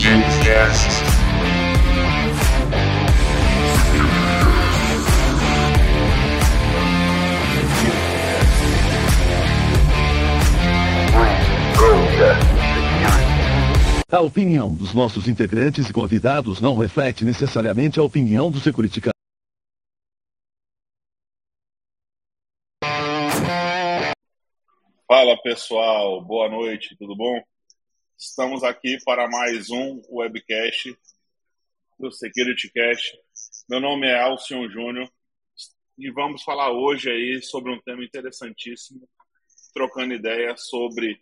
Cast. A opinião dos nossos integrantes e convidados não reflete necessariamente a opinião do Securiticast. Fala pessoal, boa noite, tudo bom? Estamos aqui para mais um webcast do SecurityCast. Meu nome é Alcion Júnior e vamos falar hoje aí sobre um tema interessantíssimo, trocando ideias sobre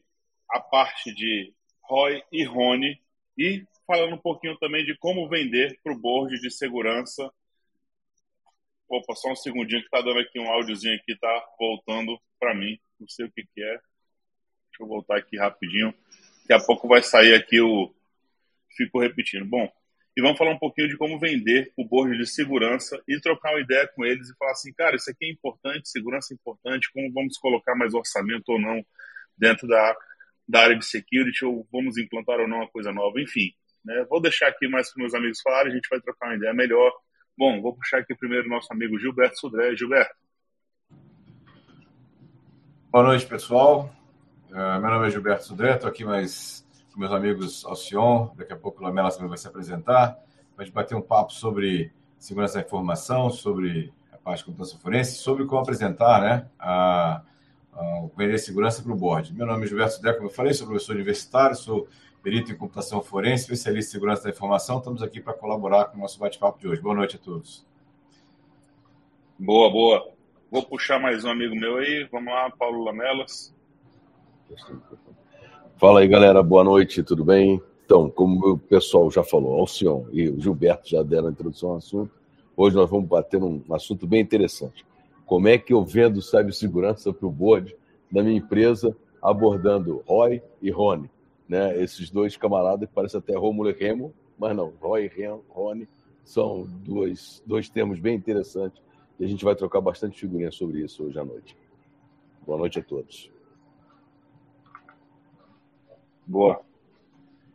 a parte de Roy e Rony e falando um pouquinho também de como vender para o board de segurança. Opa, só um segundinho que tá dando aqui um áudiozinho aqui, tá voltando para mim. Não sei o que, que é. Deixa eu voltar aqui rapidinho. Daqui a pouco vai sair aqui o. Fico repetindo. Bom, e vamos falar um pouquinho de como vender o board de segurança e trocar uma ideia com eles e falar assim, cara, isso aqui é importante, segurança é importante, como vamos colocar mais orçamento ou não dentro da da área de security ou vamos implantar ou não uma coisa nova, enfim. Né? Vou deixar aqui mais para meus amigos falarem, a gente vai trocar uma ideia melhor. Bom, vou puxar aqui primeiro nosso amigo Gilberto Sudré. Gilberto. Boa noite, pessoal. Uh, meu nome é Gilberto Sudré, estou aqui mais com meus amigos Alcion, daqui a pouco o Lamela vai se apresentar, para a gente bater um papo sobre segurança da informação, sobre a parte de computação forense, sobre como apresentar né, a uh, vender segurança para o board. Meu nome é Gilberto Deco, como eu falei, sou professor universitário, sou perito em computação forense, especialista em segurança da informação. Estamos aqui para colaborar com o nosso bate-papo de hoje. Boa noite a todos. Boa, boa. Vou puxar mais um amigo meu aí. Vamos lá, Paulo Lamelas. Fala aí, galera. Boa noite, tudo bem? Então, como o pessoal já falou, Alcion e o Gilberto já deram a introdução ao assunto, hoje nós vamos bater num assunto bem interessante como é que eu vendo cibersegurança para o board da minha empresa, abordando Roy e Rony. Né? Esses dois camaradas que parecem até Romulo e Remo, mas não, Roy e Rony são dois, dois termos bem interessantes e a gente vai trocar bastante figurinha sobre isso hoje à noite. Boa noite a todos. Boa.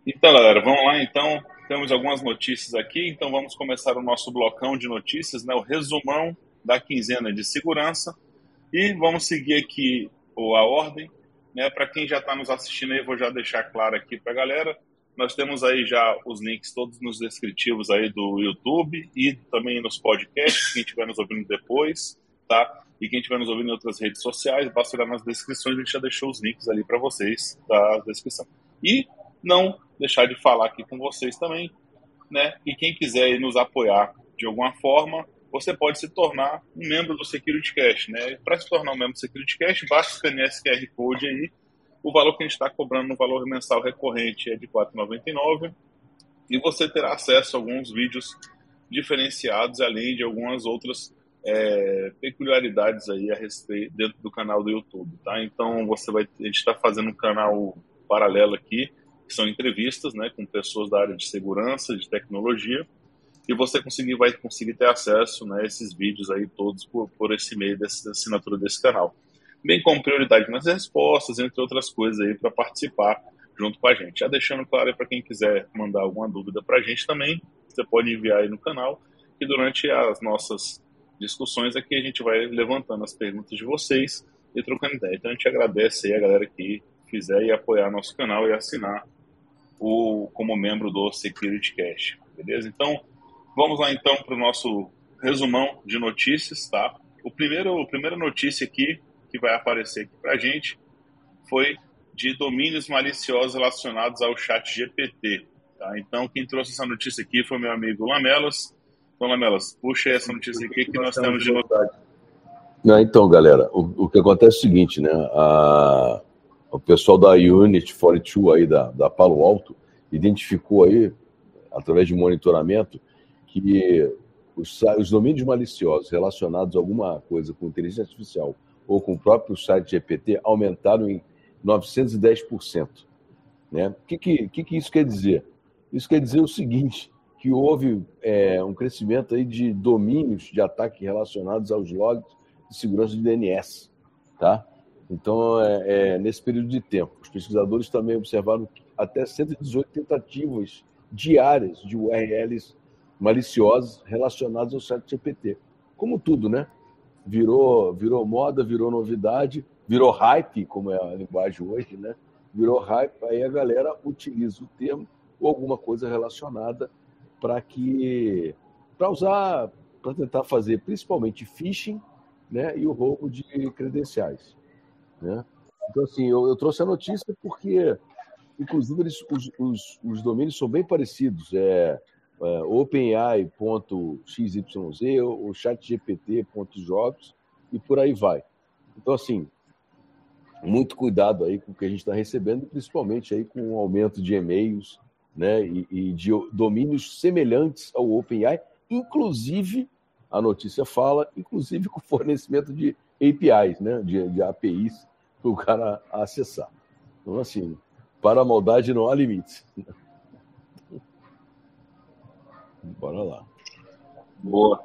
Então, galera, vamos lá então. Temos algumas notícias aqui, então vamos começar o nosso blocão de notícias, né? o resumão da quinzena de segurança. E vamos seguir aqui a ordem. Né? Para quem já está nos assistindo aí, vou já deixar claro aqui para a galera. Nós temos aí já os links todos nos descritivos aí do YouTube e também nos podcasts, quem estiver nos ouvindo depois, tá? E quem estiver nos ouvindo em outras redes sociais, basta olhar nas descrições, a gente já deixou os links ali para vocês da descrição. E não deixar de falar aqui com vocês também, né? E quem quiser nos apoiar de alguma forma, você pode se tornar um membro do Security Cash. Né? Para se tornar um membro do Security Cash, basta escanear esse QR Code aí. O valor que a gente está cobrando no valor mensal recorrente é de R$ 4,99 e você terá acesso a alguns vídeos diferenciados, além de algumas outras é, peculiaridades aí a respeito dentro do canal do YouTube, tá? Então você vai, a gente está fazendo um canal paralelo aqui, que são entrevistas, né, com pessoas da área de segurança, de tecnologia, e você conseguir, vai conseguir ter acesso né, a esses vídeos aí todos por, por esse meio dessa assinatura desse canal. Bem como prioridade nas respostas, entre outras coisas aí para participar junto com a gente. Já deixando claro para quem quiser mandar alguma dúvida para a gente também, você pode enviar aí no canal e durante as nossas discussões aqui a gente vai levantando as perguntas de vocês e trocando ideia. Então a gente agradece aí a galera que fizer e apoiar nosso canal e assinar o, como membro do Security Cash, beleza? Então, Vamos lá então para o nosso resumão de notícias, tá? O primeiro, a primeira notícia aqui que vai aparecer aqui para a gente foi de domínios maliciosos relacionados ao chat GPT. Tá? Então, quem trouxe essa notícia aqui foi meu amigo Lamelas. Então, Lamelas, puxa essa notícia aqui que nós temos de novidade. Não, então, galera, o, o, que acontece é o seguinte, né? A, o pessoal da Unit 42 aí da, da Palo Alto identificou aí, através de monitoramento, que os, os domínios maliciosos relacionados a alguma coisa com inteligência artificial ou com o próprio site GPT aumentaram em 910%. Né? O que, que, que, isso quer dizer? Isso quer dizer o seguinte, que houve é, um crescimento aí de domínios de ataque relacionados aos logs de segurança de DNS. Tá? Então, é, é, nesse período de tempo, os pesquisadores também observaram até 118 tentativas diárias de URLs maliciosas relacionadas ao chat GPT. Como tudo, né? Virou, virou moda, virou novidade, virou hype, como é a linguagem hoje, né? Virou hype, aí a galera utiliza o termo ou alguma coisa relacionada para que para usar para tentar fazer principalmente phishing, né, e o roubo de credenciais, né? Então assim, eu, eu trouxe a notícia porque inclusive eles, os, os, os domínios são bem parecidos, é, é openai.xyz ou chatgpt.jobs e por aí vai. Então assim, muito cuidado aí com o que a gente está recebendo, principalmente aí com o aumento de e-mails, né, e, e de domínios semelhantes ao OpenAI, inclusive a notícia fala, inclusive com fornecimento de APIs, né, de, de APIs o cara acessar. Então, assim, para a maldade não há limites. Bora lá. Boa.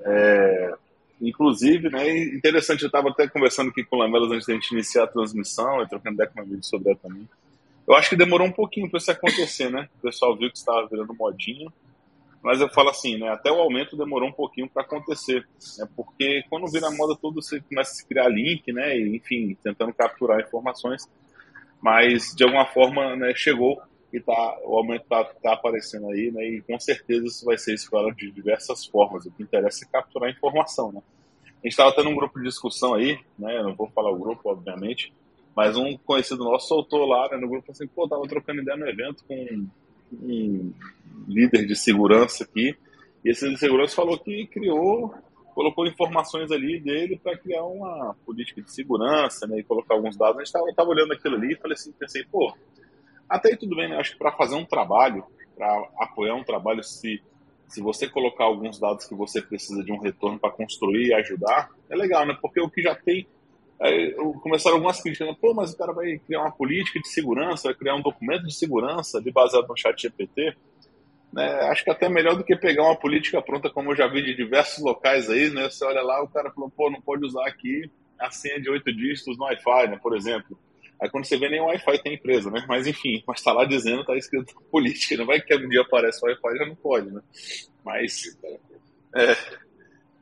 É, inclusive, né, interessante, eu estava até conversando aqui com o Lamelas antes da gente iniciar a transmissão, eu trocando ideia com meu vídeo sobre ela também. Eu acho que demorou um pouquinho para isso acontecer, né? O pessoal viu que estava virando modinha. Mas eu falo assim, né? Até o aumento demorou um pouquinho para acontecer. Né, porque quando vira moda tudo, você começa a se criar link, né? E, enfim, tentando capturar informações. Mas, de alguma forma, né, chegou e tá, o aumento está tá aparecendo aí, né? E com certeza isso vai ser explorado de diversas formas. O que interessa é capturar informação, né? A gente estava tendo um grupo de discussão aí, né? Eu não vou falar o grupo, obviamente, mas um conhecido nosso soltou lá né, no grupo assim, pô, tava trocando ideia no evento com um, líder de segurança aqui, e esse líder de segurança falou que criou, colocou informações ali dele para criar uma política de segurança, né, e colocar alguns dados. A gente estava olhando aquilo ali e falei assim, pensei, pô, até aí tudo bem, né? Acho que para fazer um trabalho, para apoiar um trabalho, se se você colocar alguns dados que você precisa de um retorno para construir e ajudar, é legal, né? Porque o que já tem Aí começaram algumas críticas, né? pô, mas o cara vai criar uma política de segurança, vai criar um documento de segurança de baseado no chat GPT. Né? Acho que até melhor do que pegar uma política pronta, como eu já vi de diversos locais aí, né? Você olha lá, o cara falou, pô, não pode usar aqui a senha de oito dígitos no Wi-Fi, né? Por exemplo. Aí quando você vê nem o Wi-Fi tem empresa, né? Mas enfim, mas tá lá dizendo, tá escrito política, não vai que um dia aparece o Wi-Fi já não pode, né? Mas é,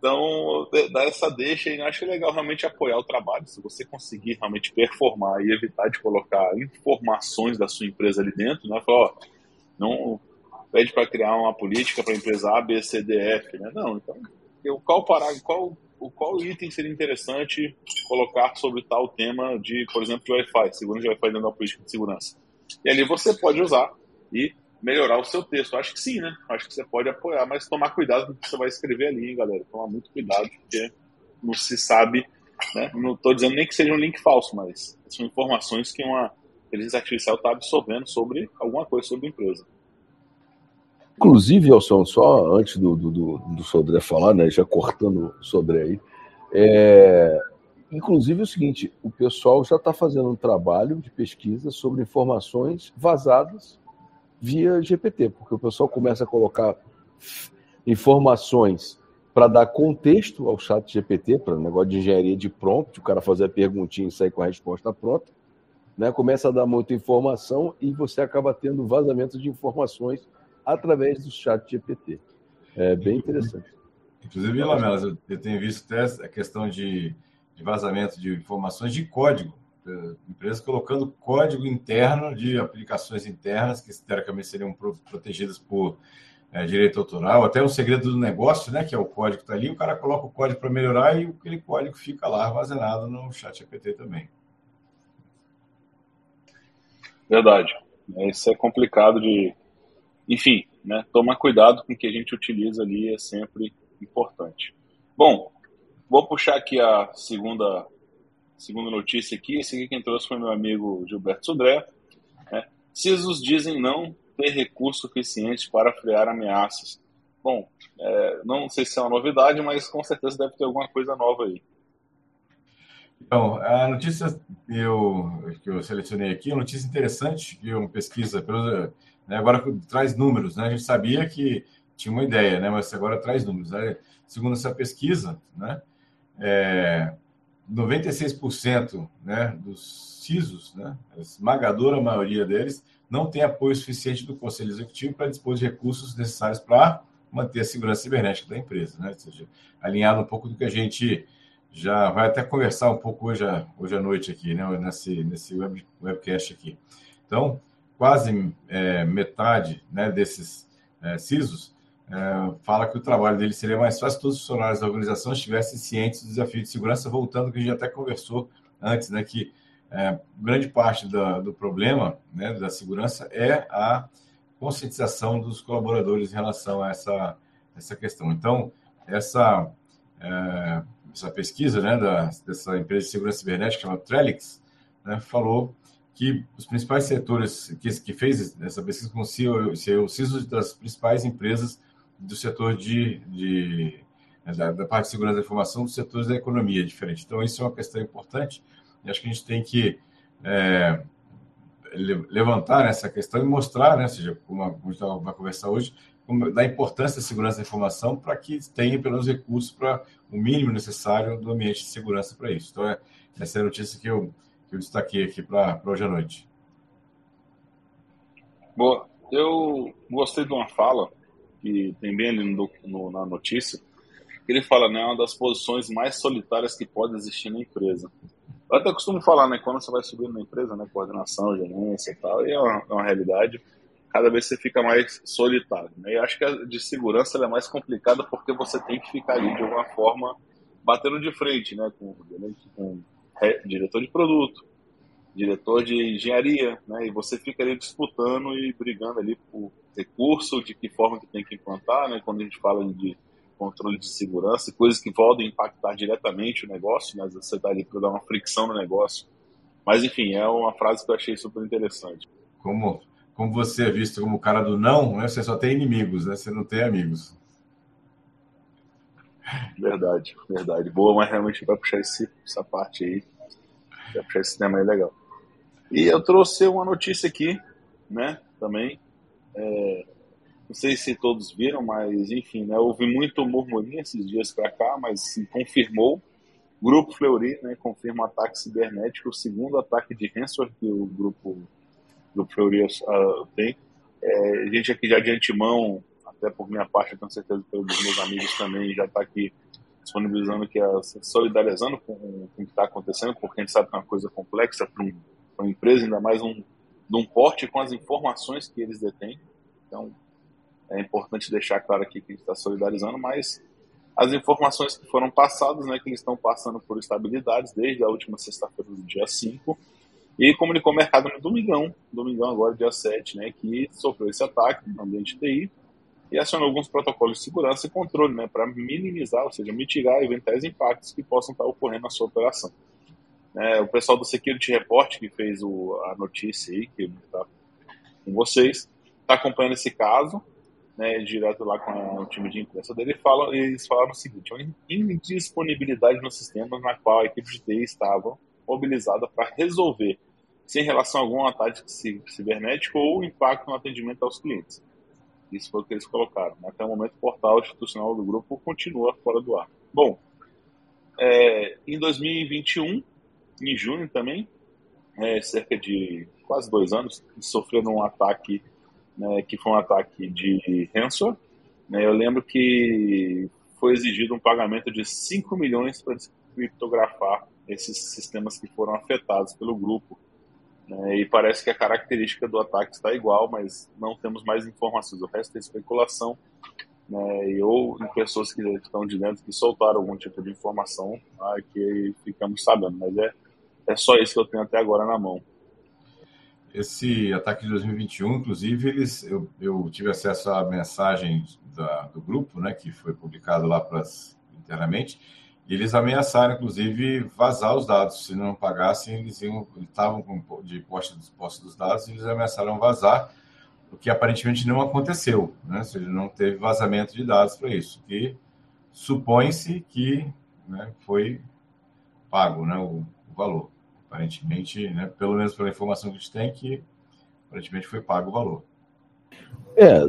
então, dar essa deixa e acho legal realmente apoiar o trabalho. Se você conseguir realmente performar e evitar de colocar informações da sua empresa ali dentro, né? Falar, ó, não pede para criar uma política para a empresa A, B, C, D, F, né? Não, então, eu, qual parágrafo, qual, o qual item seria interessante colocar sobre tal tema de, por exemplo, de Wi-Fi, segurança de Wi-Fi dentro da política de segurança. E ali você pode usar e melhorar o seu texto. Acho que sim, né? Acho que você pode apoiar, mas tomar cuidado com o que você vai escrever ali, hein, galera. Tomar muito cuidado, porque não se sabe, né? Não estou dizendo nem que seja um link falso, mas são informações que uma inteligência artificial está absorvendo sobre alguma coisa sobre a empresa. Inclusive, Elson, só antes do, do, do, do Sodré falar, né, já cortando o Sodré aí, é, inclusive é o seguinte, o pessoal já está fazendo um trabalho de pesquisa sobre informações vazadas via GPT, porque o pessoal começa a colocar informações para dar contexto ao chat GPT, para o negócio de engenharia de prompt, o cara fazer a perguntinha e sair com a resposta pronta, né? começa a dar muita informação e você acaba tendo vazamento de informações através do chat GPT. É bem interessante. Inclusive, Lamelas, eu tenho visto até a questão de, de vazamento de informações de código empresas colocando código interno de aplicações internas que teoricamente seriam protegidas por é, direito autoral, até o segredo do negócio, né, que é o código que está ali, o cara coloca o código para melhorar e aquele código fica lá armazenado no chat GPT também. Verdade. Isso é complicado de... Enfim, né, tomar cuidado com o que a gente utiliza ali é sempre importante. Bom, vou puxar aqui a segunda segunda notícia aqui, esse aqui quem trouxe foi meu amigo Gilberto Sudré. Né? CISOs dizem não ter recurso suficiente para frear ameaças. Bom, é, não sei se é uma novidade, mas com certeza deve ter alguma coisa nova aí. Então, a notícia eu, que eu selecionei aqui é uma notícia interessante, que uma pesquisa, né, agora traz números, né? A gente sabia que tinha uma ideia, né? Mas agora traz números. Né? Segundo essa pesquisa, né? É, 96% né, dos CISOs, né, a esmagadora maioria deles, não tem apoio suficiente do Conselho Executivo para dispor de recursos necessários para manter a segurança cibernética da empresa, né? Ou seja, alinhado um pouco do que a gente já vai até conversar um pouco hoje, hoje à noite aqui, né? Nesse, nesse web, webcast aqui. Então, quase é, metade né, desses é, CISOs é, fala que o trabalho dele seria mais fácil se todos os funcionários da organização estivessem cientes do desafio de segurança, voltando ao que a gente até conversou antes, né? Que é, grande parte da, do problema né, da segurança é a conscientização dos colaboradores em relação a essa, essa questão. Então, essa, é, essa pesquisa né, da, dessa empresa de segurança cibernética, chamada Trellix, né, falou que os principais setores que, que fez essa pesquisa com o CEO, CEO CISO das principais empresas do setor de, de da, da, parte de segurança da informação dos setores da economia diferente. Então, isso é uma questão importante e acho que a gente tem que é, levantar essa questão e mostrar, né, ou seja, como a gente vai conversar hoje, como, da importância da segurança da informação para que tenha pelos recursos para o mínimo necessário do ambiente de segurança para isso. Então, é, essa é a notícia que eu, que eu destaquei aqui para hoje à noite. Boa. Eu gostei de uma fala que tem bem ali no, no, na notícia, ele fala, né, uma das posições mais solitárias que pode existir na empresa. Eu até costumo falar, né, quando você vai subindo na empresa, né, coordenação, gerência e tal, e é uma, é uma realidade, cada vez você fica mais solitário. Né? E acho que a de segurança é mais complicada porque você tem que ficar ali de alguma forma batendo de frente, né, com, com diretor de produto, diretor de engenharia, né, e você fica ali disputando e brigando ali por recurso, de que forma que tem que implantar, né, quando a gente fala de controle de segurança, coisas que podem impactar diretamente o negócio, mas você está ali para dar uma fricção no negócio. Mas, enfim, é uma frase que eu achei super interessante. Como, como você é visto como o cara do não, né? você só tem inimigos, né? você não tem amigos. Verdade, verdade. Boa, mas realmente vai puxar esse, essa parte aí. Vai puxar esse tema aí legal. E eu trouxe uma notícia aqui, né, também. É, não sei se todos viram, mas enfim, né, houve muito murmurinho esses dias para cá, mas se confirmou. Grupo Fleury né, confirma ataque cibernético, o segundo ataque de ransomware que o grupo, grupo Fleury uh, tem. É, a gente aqui já de antemão, até por minha parte, tenho certeza que pelos meus amigos também, já está aqui disponibilizando, é, solidarizando com, com o que está acontecendo, porque a gente sabe que é uma coisa complexa para um, uma empresa, ainda mais um, de um porte com as informações que eles detêm. Então, é importante deixar claro aqui que a gente está solidarizando, mas as informações que foram passadas, né, que eles estão passando por estabilidades desde a última sexta-feira do dia 5, e comunicou o mercado no domingão, domingão agora, dia 7, né, que sofreu esse ataque no ambiente TI e acionou alguns protocolos de segurança e controle né, para minimizar, ou seja, mitigar eventuais impactos que possam estar ocorrendo na sua operação. É, o pessoal do Security Report, que fez o, a notícia aí, que está com vocês, está acompanhando esse caso né, direto lá com o time de imprensa dele, fala, eles falaram o seguinte: uma indisponibilidade no sistema na qual a equipe de TI estava mobilizada para resolver, sem relação a algum ataque cibernético ou impacto no atendimento aos clientes. Isso foi o que eles colocaram. Até o momento, o portal institucional do grupo continua fora do ar. Bom, é, em 2021, em junho também, é, cerca de quase dois anos, sofreram um ataque né, que foi um ataque de ransomware. Né, eu lembro que foi exigido um pagamento de 5 milhões para criptografar esses sistemas que foram afetados pelo grupo. Né, e parece que a característica do ataque está igual, mas não temos mais informações. O resto é especulação. Né, ou em pessoas que estão de dentro que soltaram algum tipo de informação tá, que ficamos sabendo. Mas é, é só isso que eu tenho até agora na mão esse ataque de 2021, inclusive, eles, eu, eu tive acesso à mensagem da, do grupo, né, que foi publicado lá pras, internamente, e eles ameaçaram, inclusive, vazar os dados. Se não pagassem, eles estavam de posse dos, posse dos dados, e eles ameaçaram vazar, o que aparentemente não aconteceu, né? ou seja, não teve vazamento de dados para isso, que supõe-se que né, foi pago né, o, o valor. Aparentemente, né, pelo menos pela informação que a gente tem, que aparentemente foi pago o valor. É,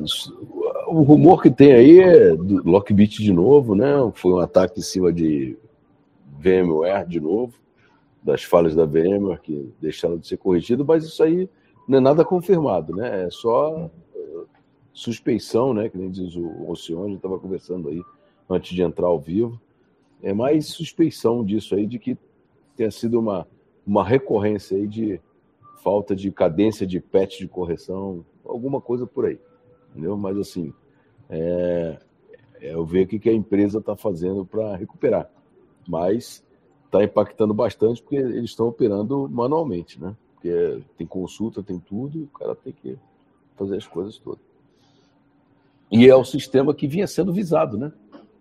o rumor que tem aí é do Lockbit de novo, né? Foi um ataque em cima de VMware de novo, das falhas da VMware que deixaram de ser corrigido, mas isso aí não é nada confirmado, né? É só uh, suspeição, né? Que nem diz o gente estava conversando aí antes de entrar ao vivo. É mais suspeição disso aí, de que tenha sido uma, uma recorrência aí de falta de cadência de patch de correção, alguma coisa por aí. Entendeu? Mas assim, é, é eu ver o que, a empresa está fazendo para recuperar. Mas está impactando bastante porque eles estão operando manualmente, né? Porque tem consulta, tem tudo, e o cara tem que fazer as coisas todas. E é o sistema que vinha sendo visado, né?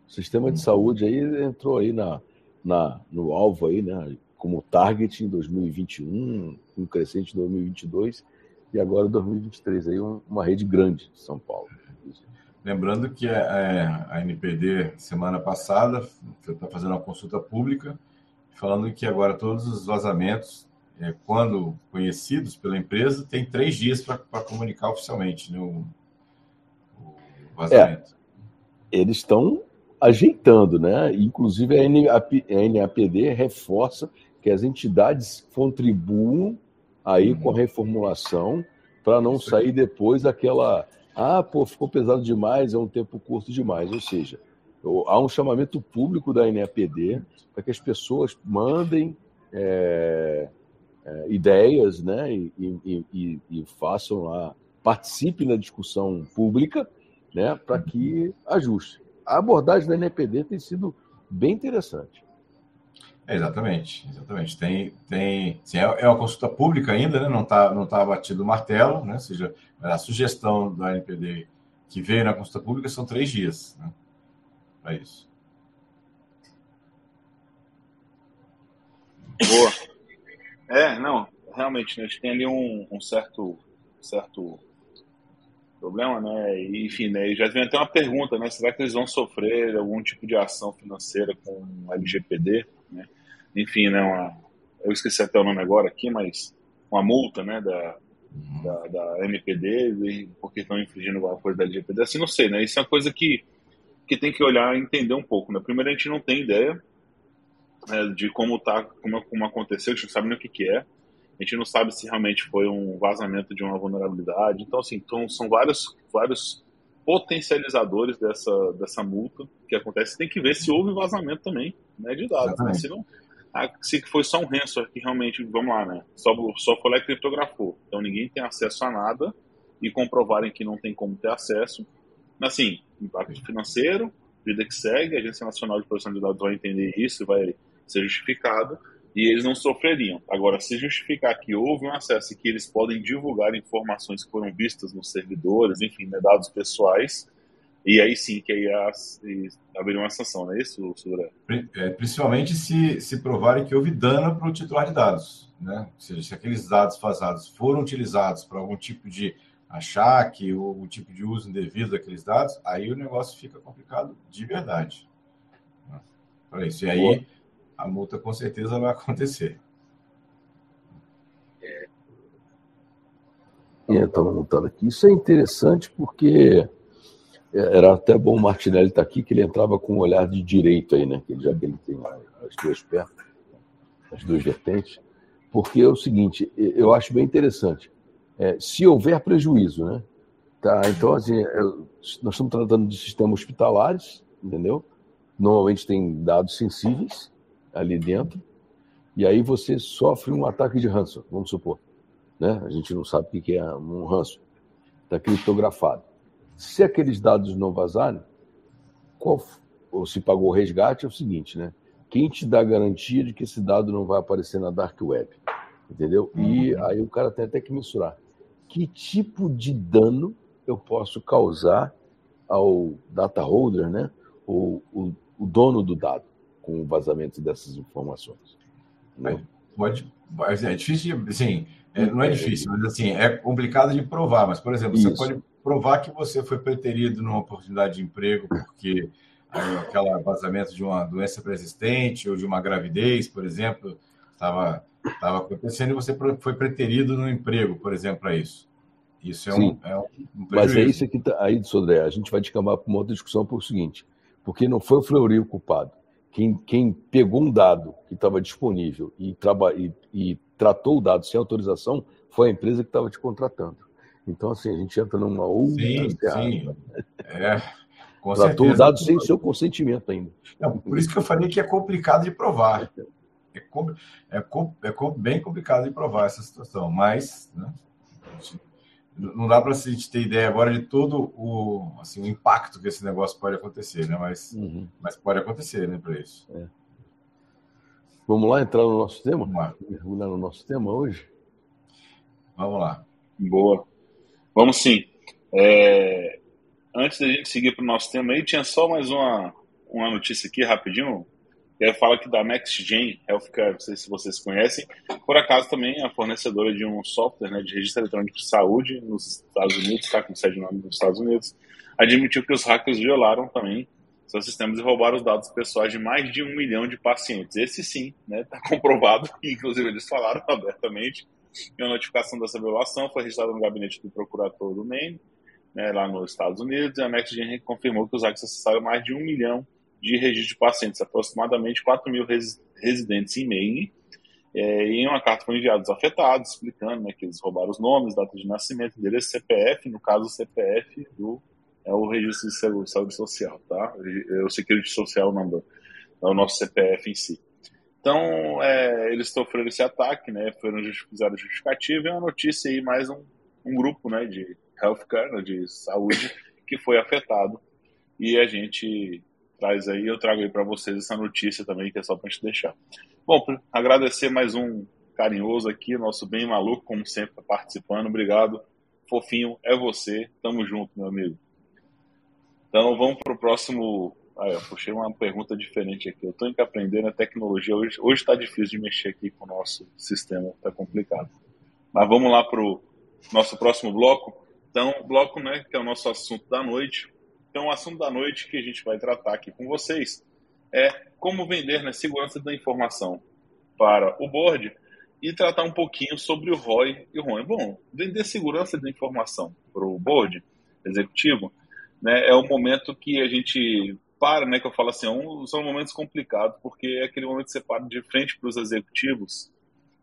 O sistema de saúde aí entrou aí na, na, no alvo aí, né? Como target em 2021, um crescente em 2022 e agora 2023 aí uma rede grande de São Paulo. Lembrando que a, é, a NPD semana passada está fazendo uma consulta pública falando que agora todos os vazamentos, é, quando conhecidos pela empresa, tem três dias para comunicar oficialmente né, o, o vazamento. É, eles estão ajeitando, né? Inclusive a NAPD reforça que as entidades contribuam aí uhum. com a reformulação para não sair depois daquela ah, pô, ficou pesado demais, é um tempo curto demais. Ou seja, há um chamamento público da NAPD para que as pessoas mandem é, é, ideias né, e, e, e, e, façam lá, participem da discussão pública né, para que ajuste. A abordagem da NAPD tem sido bem interessante. É, exatamente, exatamente. Tem, tem, sim, é, é uma consulta pública ainda, né? não está não tá batido o martelo, né? ou seja, a sugestão da NPD que veio na consulta pública são três dias. Né? para isso. Boa. É, não, realmente, né, a gente tem ali um, um certo, certo problema, né? E, enfim, né, já vem até uma pergunta, né? Será que eles vão sofrer algum tipo de ação financeira com a LGPD? Enfim, né? Uma, eu esqueci até o nome agora aqui, mas uma multa, né? Da, da, da MPD, porque estão infringindo alguma coisa da LGPD. Assim, não sei, né? Isso é uma coisa que que tem que olhar e entender um pouco. Né? Primeiro, a gente não tem ideia né, de como, tá, como, como aconteceu, a gente não sabe nem o que, que é. A gente não sabe se realmente foi um vazamento de uma vulnerabilidade. Então, assim, então, são vários, vários potencializadores dessa, dessa multa que acontece. Tem que ver se houve vazamento também né, de dados. Né? Se, não, se foi só um ransomware que realmente, vamos lá, né? Só, só foi lá e criptografou. Então ninguém tem acesso a nada e comprovarem que não tem como ter acesso. Assim, impacto financeiro, vida que segue, a Agência Nacional de Proteção de Dados vai entender isso, vai ser justificado, e eles não sofreriam. Agora, se justificar que houve um acesso e que eles podem divulgar informações que foram vistas nos servidores, enfim, né, dados pessoais, e aí sim que aí haveria uma sanção, não é isso, Sudra? É, principalmente se, se provarem que houve dano para o titular de dados, né? Ou seja, se aqueles dados vazados foram utilizados para algum tipo de achar que o, o, tipo de uso indevido daqueles dados, aí o negócio fica complicado de verdade. Para isso. E aí a multa com certeza vai acontecer. É, estava montando aqui. Isso é interessante porque era até bom o Martinelli estar tá aqui, que ele entrava com um olhar de direito aí, né? Já que ele tem as duas pernas, as duas vertentes. Porque é o seguinte, eu acho bem interessante é, se houver prejuízo, né? Tá, então, assim, é, nós estamos tratando de sistemas hospitalares, entendeu? Normalmente tem dados sensíveis ali dentro, e aí você sofre um ataque de ransom, vamos supor. Né? A gente não sabe o que é um ransom. Está criptografado. Se aqueles dados não vazarem, qual, ou se pagou o resgate, é o seguinte, né? Quem te dá garantia de que esse dado não vai aparecer na dark web? Entendeu? E uhum. aí o cara tem até que mensurar que tipo de dano eu posso causar ao data holder, né? O, o, o dono do dado com o vazamento dessas informações. Né? Pode, é difícil, assim, é, não é difícil, mas assim, é complicado de provar. Mas, por exemplo, Isso. você pode provar que você foi preterido numa oportunidade de emprego porque aquele vazamento de uma doença preexistente ou de uma gravidez, por exemplo, estava estava acontecendo e você foi preterido no emprego, por exemplo, para isso. Isso é um, é um, Mas é isso que tá, aí, Sodré, a gente vai descambar para uma outra discussão por o seguinte, porque não foi o Fleury o culpado. Quem, quem pegou um dado que estava disponível e, traba, e, e tratou o dado sem autorização foi a empresa que estava te contratando. Então, assim, a gente entra numa outra. Sim, sim. É, com Tratou o dado sem seu consentimento ainda. Não, por isso que eu falei que é complicado de provar. É, é, é bem complicado de provar essa situação, mas né, não dá para a gente ter ideia agora de todo o, assim, o impacto que esse negócio pode acontecer, né? Mas, uhum. mas pode acontecer, né, para isso. É. Vamos lá entrar no nosso tema? Vamos lá. Mergulhar no nosso tema hoje? Vamos lá. Boa. Vamos sim. É... Antes da gente seguir para o nosso tema aí, tinha só mais uma, uma notícia aqui rapidinho. Que fala que da NextGen Healthcare, não sei se vocês conhecem, por acaso também é fornecedora de um software né, de registro eletrônico de saúde nos Estados Unidos, está com sede nos Estados Unidos, admitiu que os hackers violaram também seus sistemas e roubaram os dados pessoais de mais de um milhão de pacientes. Esse sim, está né, tá comprovado, inclusive eles falaram abertamente. E a notificação dessa violação foi registrada no gabinete do procurador do Maine, né, lá nos Estados Unidos, e a NextGen confirmou que os hackers acessaram mais de um milhão de registros de pacientes, aproximadamente 4 mil res, residentes em Maine, é, e em uma carta foi enviada aos afetados, explicando né, que eles roubaram os nomes, data de nascimento, endereço CPF, no caso o CPF do é o registro de saúde social, tá? É o Security Social Number, é o nosso CPF em si. Então, é, eles sofreram esse ataque, né? Foram fizeram justificativa e é uma notícia aí, mais um, um grupo, né, de healthcare, né, de saúde, que foi afetado. E a gente traz aí, eu trago aí para vocês essa notícia também, que é só para gente deixar. Bom, agradecer mais um carinhoso aqui, nosso bem maluco, como sempre, tá participando. Obrigado. Fofinho, é você. Tamo junto, meu amigo. Então vamos para o próximo. Ah, eu puxei uma pergunta diferente aqui. Eu estou aprendendo a tecnologia. Hoje está difícil de mexer aqui com o nosso sistema, está complicado. Mas vamos lá para o nosso próximo bloco. Então, bloco, né, que é o nosso assunto da noite. Então, o assunto da noite que a gente vai tratar aqui com vocês é como vender na né, segurança da informação para o board e tratar um pouquinho sobre o ROI e o ROI. Bom, vender segurança da informação para o board executivo né, é o momento que a gente para, né, que eu falo assim, é são momentos complicados, porque é aquele momento que você para de frente para os executivos,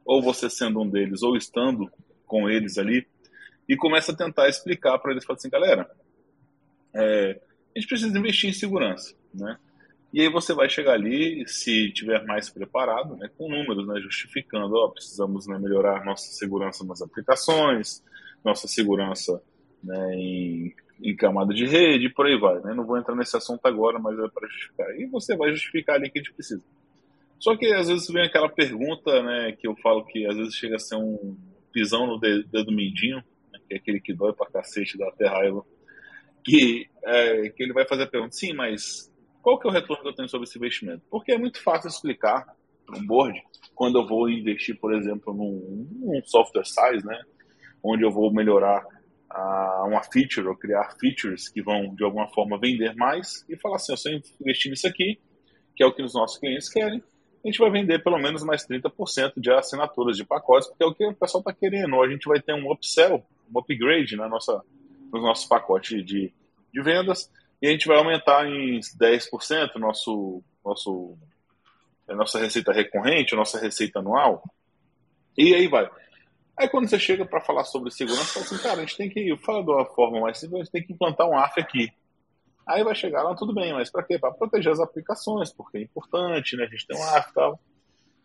ou você sendo um deles, ou estando com eles ali, e começa a tentar explicar para eles, fala assim, galera, é, a gente precisa investir em segurança, né? E aí você vai chegar ali, se tiver mais preparado, né, com números, né, justificando, ó, precisamos né, melhorar nossa segurança nas aplicações, nossa segurança né, em em camada de rede, por aí vai. Né? Não vou entrar nesse assunto agora, mas é para justificar. E você vai justificar ali que a gente precisa. Só que às vezes vem aquela pergunta, né, que eu falo que às vezes chega a ser um pisão no dedo, mindinho, né, que é aquele que dói pra cacete, dá até raiva, que, é, que ele vai fazer a pergunta, sim, mas qual que é o retorno que eu tenho sobre esse investimento? Porque é muito fácil explicar para um board quando eu vou investir, por exemplo, num, num software size, né, onde eu vou melhorar a uma feature ou criar features que vão de alguma forma vender mais e falar assim, eu investir nisso aqui, que é o que os nossos clientes querem, a gente vai vender pelo menos mais 30% de assinaturas de pacotes, porque é o que o pessoal está querendo. A gente vai ter um upsell, um upgrade na nossa, nos nossos pacotes de, de vendas, e a gente vai aumentar em 10% nosso, nosso, a nossa receita recorrente, a nossa receita anual. E aí vai. Aí quando você chega para falar sobre segurança, fala assim, cara, a gente tem que, fala de uma forma mais simples, a gente tem que implantar um AF aqui. Aí vai chegar lá, tudo bem, mas para quê? Para proteger as aplicações, porque é importante, né? A gente tem um AF e tal.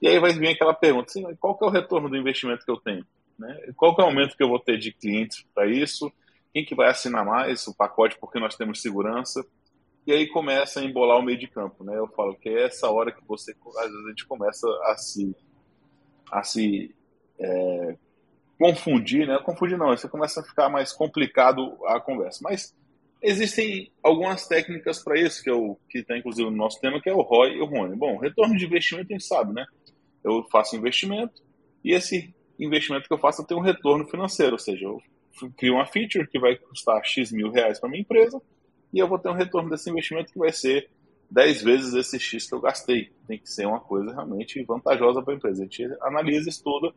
E aí vai vir aquela pergunta, assim, qual que é o retorno do investimento que eu tenho? Né? Qual que é o aumento que eu vou ter de clientes para isso? Quem que vai assinar mais o pacote porque nós temos segurança? E aí começa a embolar o meio de campo, né? Eu falo que é essa hora que você, às vezes a gente começa a se, a se é, confundir, né? Confundir não, você começa a ficar mais complicado a conversa. Mas existem algumas técnicas para isso, que é o que está inclusive no nosso tema, que é o ROI e o RONE. Bom, retorno de investimento a gente sabe, né? Eu faço investimento e esse investimento que eu faço tem um retorno financeiro, ou seja, eu crio uma feature que vai custar X mil reais para minha empresa e eu vou ter um retorno desse investimento que vai ser 10 vezes esse X que eu gastei. Tem que ser uma coisa realmente vantajosa para a empresa. A gente analisa, estuda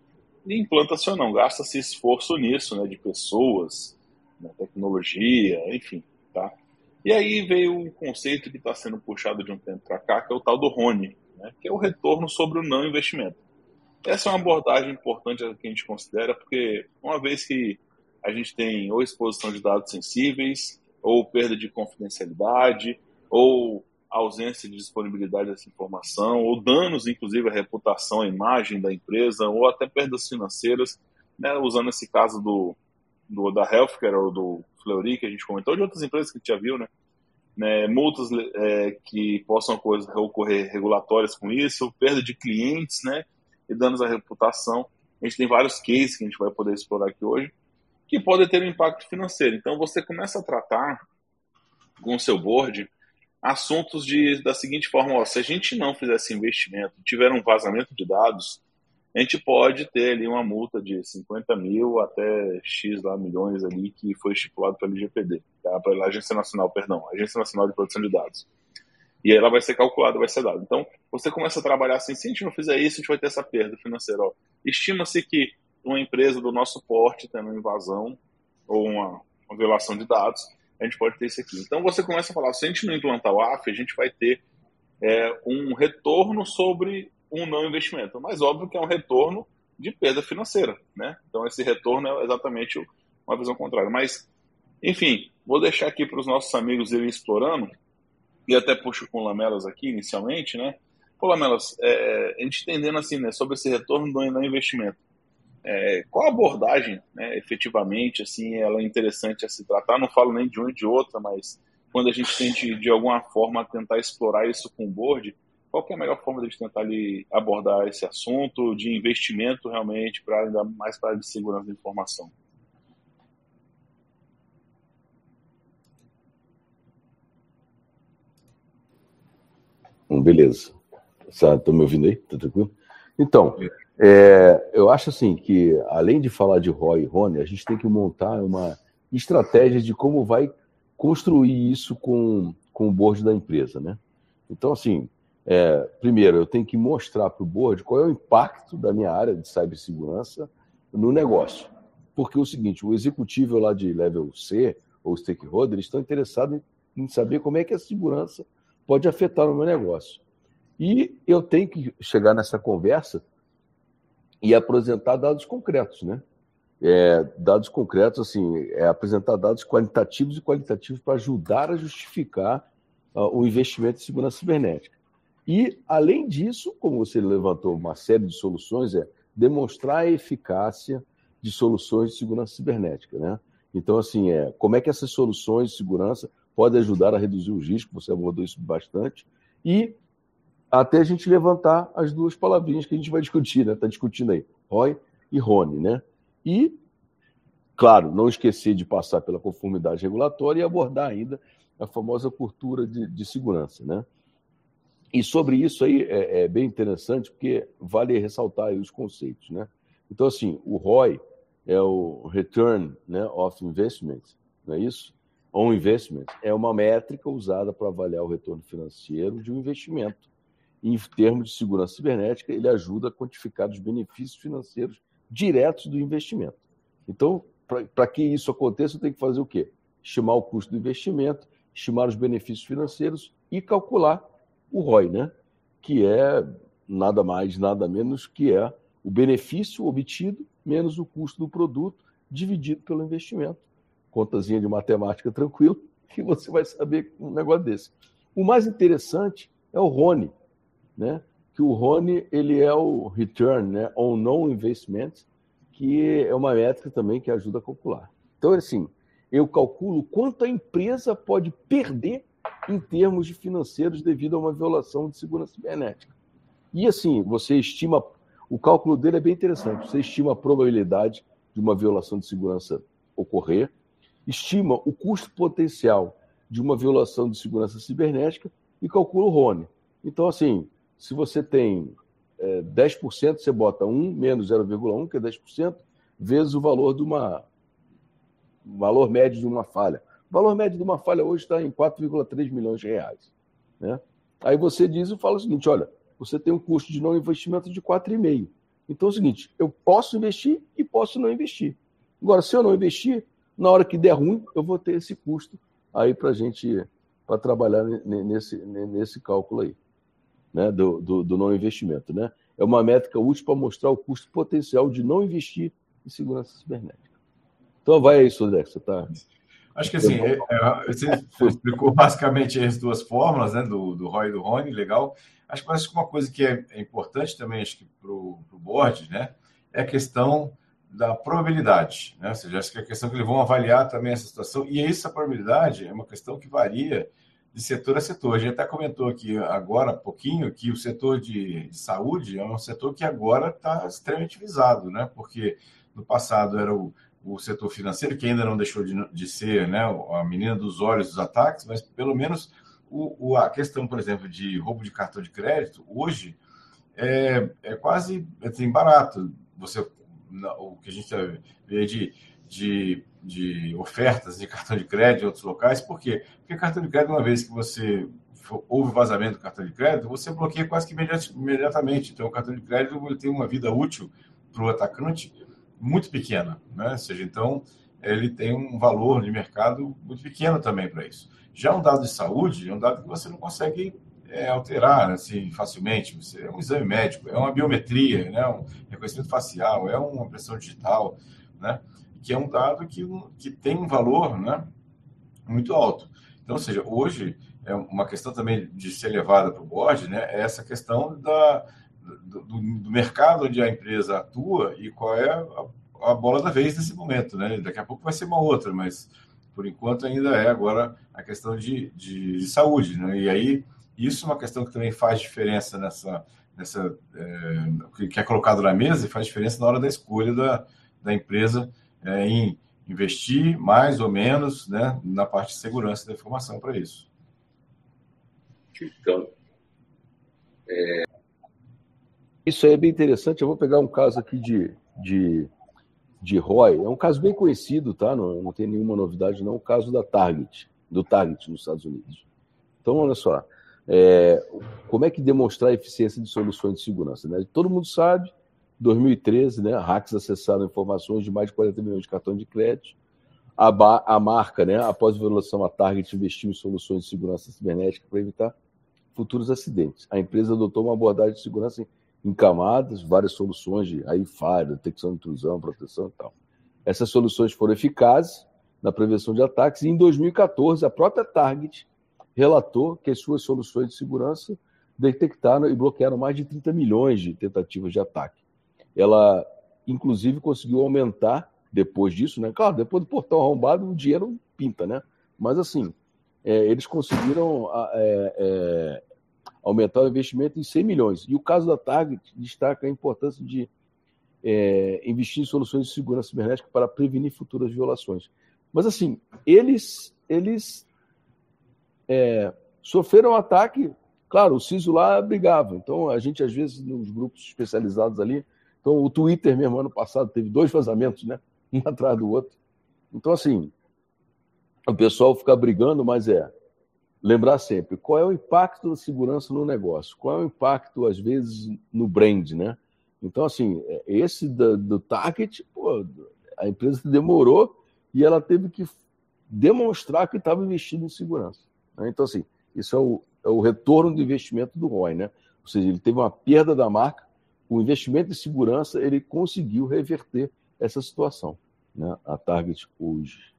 e implanta-se ou não, gasta-se esforço nisso, né, de pessoas, né, tecnologia, enfim, tá? E aí veio um conceito que está sendo puxado de um tempo para cá, que é o tal do RONE, né, que é o retorno sobre o não investimento. essa é uma abordagem importante que a gente considera, porque uma vez que a gente tem ou exposição de dados sensíveis, ou perda de confidencialidade, ou ausência de disponibilidade dessa informação, ou danos, inclusive, à reputação, à imagem da empresa, ou até perdas financeiras, né, usando esse caso do, do da Healthcare ou do Fleury, que a gente comentou, de outras empresas que a gente já viu, né? né multas é, que possam ocorrer regulatórias com isso, perda de clientes, né? E danos à reputação. A gente tem vários cases que a gente vai poder explorar aqui hoje, que podem ter um impacto financeiro. Então, você começa a tratar com o seu board assuntos de, da seguinte forma: ó, se a gente não fizer esse investimento, tiver um vazamento de dados, a gente pode ter ali uma multa de 50 mil até X lá, milhões ali que foi estipulado pela LGPD, tá? pela Agência Nacional, perdão, Agência Nacional de Proteção de Dados. E ela vai ser calculada, vai ser dada. Então, você começa a trabalhar assim, se a gente não fizer isso, a gente vai ter essa perda financeira. Estima-se que uma empresa do nosso porte tendo uma invasão ou uma, uma violação de dados, a gente pode ter isso aqui. Então, você começa a falar, se a gente não implantar o AF, a gente vai ter é, um retorno sobre um não investimento. Mas óbvio que é um retorno de perda financeira, né? Então esse retorno é exatamente uma visão contrária. Mas, enfim, vou deixar aqui para os nossos amigos irem explorando, e até puxo com Lamelas aqui inicialmente, né? Pô, Lamelas, é, a gente entendendo assim, né, sobre esse retorno do não investimento. É, qual a abordagem, né, efetivamente, assim, ela é interessante a se tratar? Não falo nem de um e de outra, mas quando a gente tente, de alguma forma, tentar explorar isso com o board, qual é a melhor forma de tentar ali abordar esse assunto de investimento realmente para ainda mais para a de segurança da informação? Beleza. Estão tá me ouvindo aí? Tá tranquilo? Então, é, eu acho assim que, além de falar de ROI e Rony, a gente tem que montar uma estratégia de como vai construir isso com, com o board da empresa, né? Então, assim, é, primeiro, eu tenho que mostrar para o board qual é o impacto da minha área de cibersegurança no negócio. Porque é o seguinte, o executivo lá de level C, ou stakeholder, estão interessados em saber como é que a segurança pode afetar o meu negócio. E eu tenho que chegar nessa conversa e apresentar dados concretos, né? É, dados concretos, assim, é apresentar dados qualitativos e qualitativos para ajudar a justificar uh, o investimento em segurança cibernética. E, além disso, como você levantou uma série de soluções, é demonstrar a eficácia de soluções de segurança cibernética. Né? Então, assim, é, como é que essas soluções de segurança podem ajudar a reduzir os riscos, você abordou isso bastante, e até a gente levantar as duas palavrinhas que a gente vai discutir, né? Está discutindo aí, ROI e RONE, né? E, claro, não esquecer de passar pela conformidade regulatória e abordar ainda a famosa cultura de, de segurança, né? E sobre isso aí é, é, bem interessante, porque vale ressaltar os conceitos, né? Então, assim, o ROI é o Return né, of Investment, não é isso? On Investment é uma métrica usada para avaliar o retorno financeiro de um investimento. Em termos de segurança cibernética, ele ajuda a quantificar os benefícios financeiros diretos do investimento. Então, para que isso aconteça, tenho que fazer o quê? Estimar o custo do investimento, estimar os benefícios financeiros e calcular o ROI, né? que é nada mais, nada menos que é o benefício obtido menos o custo do produto dividido pelo investimento. Contazinha de matemática tranquilo, que você vai saber um negócio desse. O mais interessante é o RONE, né? que o RONE ele é o Return né? on Non Investment, que é uma métrica também que ajuda a calcular. Então, assim, eu calculo quanto a empresa pode perder em termos de financeiros devido a uma violação de segurança cibernética. E assim, você estima, o cálculo dele é bem interessante, você estima a probabilidade de uma violação de segurança ocorrer, estima o custo potencial de uma violação de segurança cibernética e calcula o RONE. Então, assim, se você tem é, 10%, você bota 1 menos 0,1, que é 10%, vezes o valor de uma valor médio de uma falha. O valor médio de uma falha hoje está em 4,3 milhões de reais. Né? Aí você diz e fala o seguinte: olha, você tem um custo de não investimento de 4,5. Então é o seguinte: eu posso investir e posso não investir. Agora, se eu não investir, na hora que der ruim, eu vou ter esse custo aí para a gente para trabalhar nesse, nesse cálculo aí, né? Do, do, do, não investimento. Né? é uma métrica útil para mostrar o custo potencial de não investir em segurança cibernética. Então vai aí, Sodré, você está. Acho que assim, é, é, você explicou basicamente as duas fórmulas, né, do, do Roy e do Rony, legal. Acho que uma coisa que é, é importante também, acho que para o board, né, é a questão da probabilidade, né? Ou seja, acho que é a questão que eles vão avaliar também essa situação, e essa probabilidade é uma questão que varia de setor a setor. A gente até comentou aqui agora, há pouquinho, que o setor de, de saúde é um setor que agora está extremamente visado, né? Porque no passado era o, o setor financeiro, que ainda não deixou de, de ser né, a menina dos olhos dos ataques, mas pelo menos o, o, a questão, por exemplo, de roubo de cartão de crédito, hoje é, é quase assim, barato. Você, o que a gente vê de, de, de ofertas de cartão de crédito em outros locais, por quê? Porque cartão de crédito, uma vez que você houve vazamento do cartão de crédito, você bloqueia quase que imediatamente. Então, o cartão de crédito ele tem uma vida útil para o atacante muito pequena, né? Ou seja, então ele tem um valor de mercado muito pequeno também para isso. Já um dado de saúde é um dado que você não consegue é, alterar assim facilmente. É um exame médico, é uma biometria, né? um reconhecimento facial, é uma impressão digital, né? Que é um dado que, que tem um valor né? muito alto. Então, ou seja, hoje é uma questão também de ser levada para o board, né? é essa questão da, do, do, mercado onde a empresa atua e qual é a, a, bola da vez nesse momento, né? Daqui a pouco vai ser uma outra, mas por enquanto ainda é agora a questão de, de, de saúde, né? E aí isso é uma questão que também faz diferença nessa, nessa é, que é colocado na mesa e faz diferença na hora da escolha da, da empresa é, em investir mais ou menos, né, na parte de segurança da informação para isso. Então, é, isso aí é bem interessante. Eu vou pegar um caso aqui de, de, de ROI. É um caso bem conhecido, tá? Não, não tem nenhuma novidade, não. O caso da Target, do Target nos Estados Unidos. Então, olha só. É, como é que demonstrar a eficiência de soluções de segurança? Né? Todo mundo sabe, 2013, né, hacks acessaram informações de mais de 40 milhões de cartões de crédito. A, a marca, né, após a violação, a Target investiu em soluções de segurança cibernética para evitar futuros acidentes. A empresa adotou uma abordagem de segurança em camadas, várias soluções de Wi-Fi, detecção de intrusão, proteção e tal. Essas soluções foram eficazes na prevenção de ataques e em 2014 a própria Target relatou que as suas soluções de segurança detectaram e bloquearam mais de 30 milhões de tentativas de ataque. Ela, inclusive, conseguiu aumentar depois disso, né? Claro, depois do portão arrombado, o dinheiro pinta, né? Mas assim, é, eles conseguiram é, é, aumentar o investimento em 100 milhões. E o caso da Target destaca a importância de é, investir em soluções de segurança cibernética para prevenir futuras violações. Mas, assim, eles, eles é, sofreram um ataque. Claro, o CISO lá brigava. Então, a gente, às vezes, nos grupos especializados ali. Então, o Twitter mesmo, ano passado, teve dois vazamentos, né? Um atrás do outro. Então, assim, o pessoal fica brigando, mas é lembrar sempre qual é o impacto da segurança no negócio, qual é o impacto, às vezes, no brand, né? Então, assim, esse do, do target, pô, a empresa demorou e ela teve que demonstrar que estava investindo em segurança. Né? Então, assim, isso é o, é o retorno do investimento do ROI, né? Ou seja, ele teve uma perda da marca, o investimento em segurança, ele conseguiu reverter essa situação, né? A Target hoje.